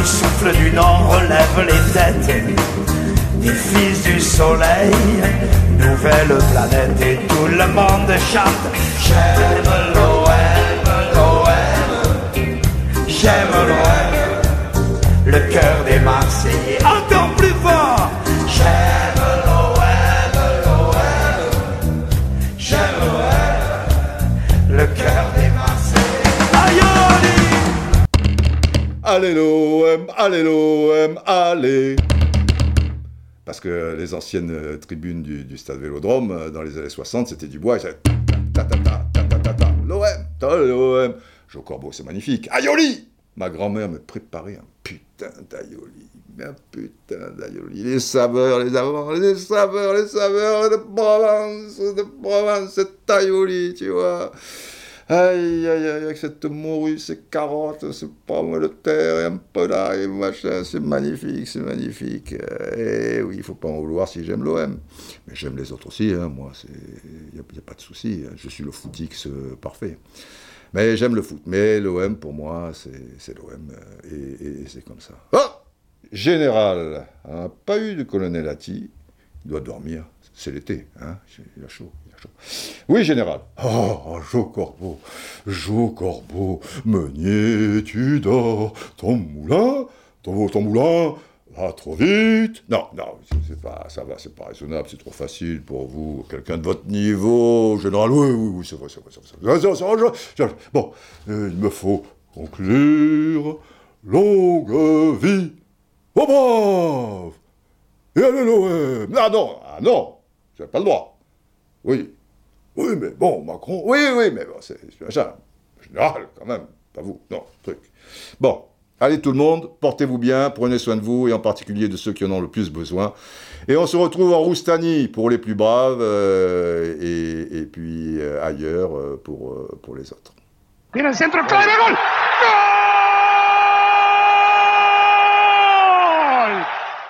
Souffle du nord relève les têtes des fils du soleil, nouvelle planète et tout le monde chante. J'aime l'OM, l'OM, j'aime l'OM, le cœur des Marseillais. Encore plus fort. Allez l'OM, allez Parce que les anciennes euh, tribunes du, stade Vélodrome, euh, dans les années 60, c'était du bois, et ça... Ta, l'OM, Corbeau, c'est magnifique. Aïoli Ma grand-mère me préparait un putain d'aïoli. Un putain d'aïoli. Les saveurs, les saveurs, les saveurs, les saveurs de Provence, de Provence, cet aïoli, tu vois. Aïe, aïe, aïe, avec cette morue, ces carottes, ces pommes de terre, et un peu d'ail, machin, c'est magnifique, c'est magnifique. Et oui, il faut pas en vouloir si j'aime l'OM. Mais j'aime les autres aussi, hein, moi, il n'y a, pas de souci. hein. Je suis le footix euh, parfait. Mais j'aime le foot. Mais l'OM, pour moi, c'est l'OM. euh, Et, c'est comme ça. Oh Général, n'a pas eu de colonel Atti. Il doit dormir. C'est l'été. Hein il a chaud. Oui, général. Oh, oh, Jo Corbeau, Jo Corbeau, meunier, tu dors, ton moulin, ton, ton moulin va trop vite. Non, non, c'est- pas, ça va, c'est pas raisonnable, c'est trop facile pour vous, quelqu'un de votre niveau, général. Oui, oui, oui, c'est vrai, c'est vrai, c'est vrai. Bon, euh, il me faut conclure longue vie aux braves et allez l'OM. Ah non, ah non, j'ai pas le droit. Oui. Oui, mais bon, Macron. Oui, oui, mais bon, c'est machin. Général, quand même. Pas vous. Non, truc. Bon. Allez tout le monde, portez-vous bien, prenez soin de vous et en particulier de ceux qui en ont le plus besoin. Et on se retrouve en Roustanie pour les plus braves euh, et, puis euh, ailleurs euh, pour, pour les autres.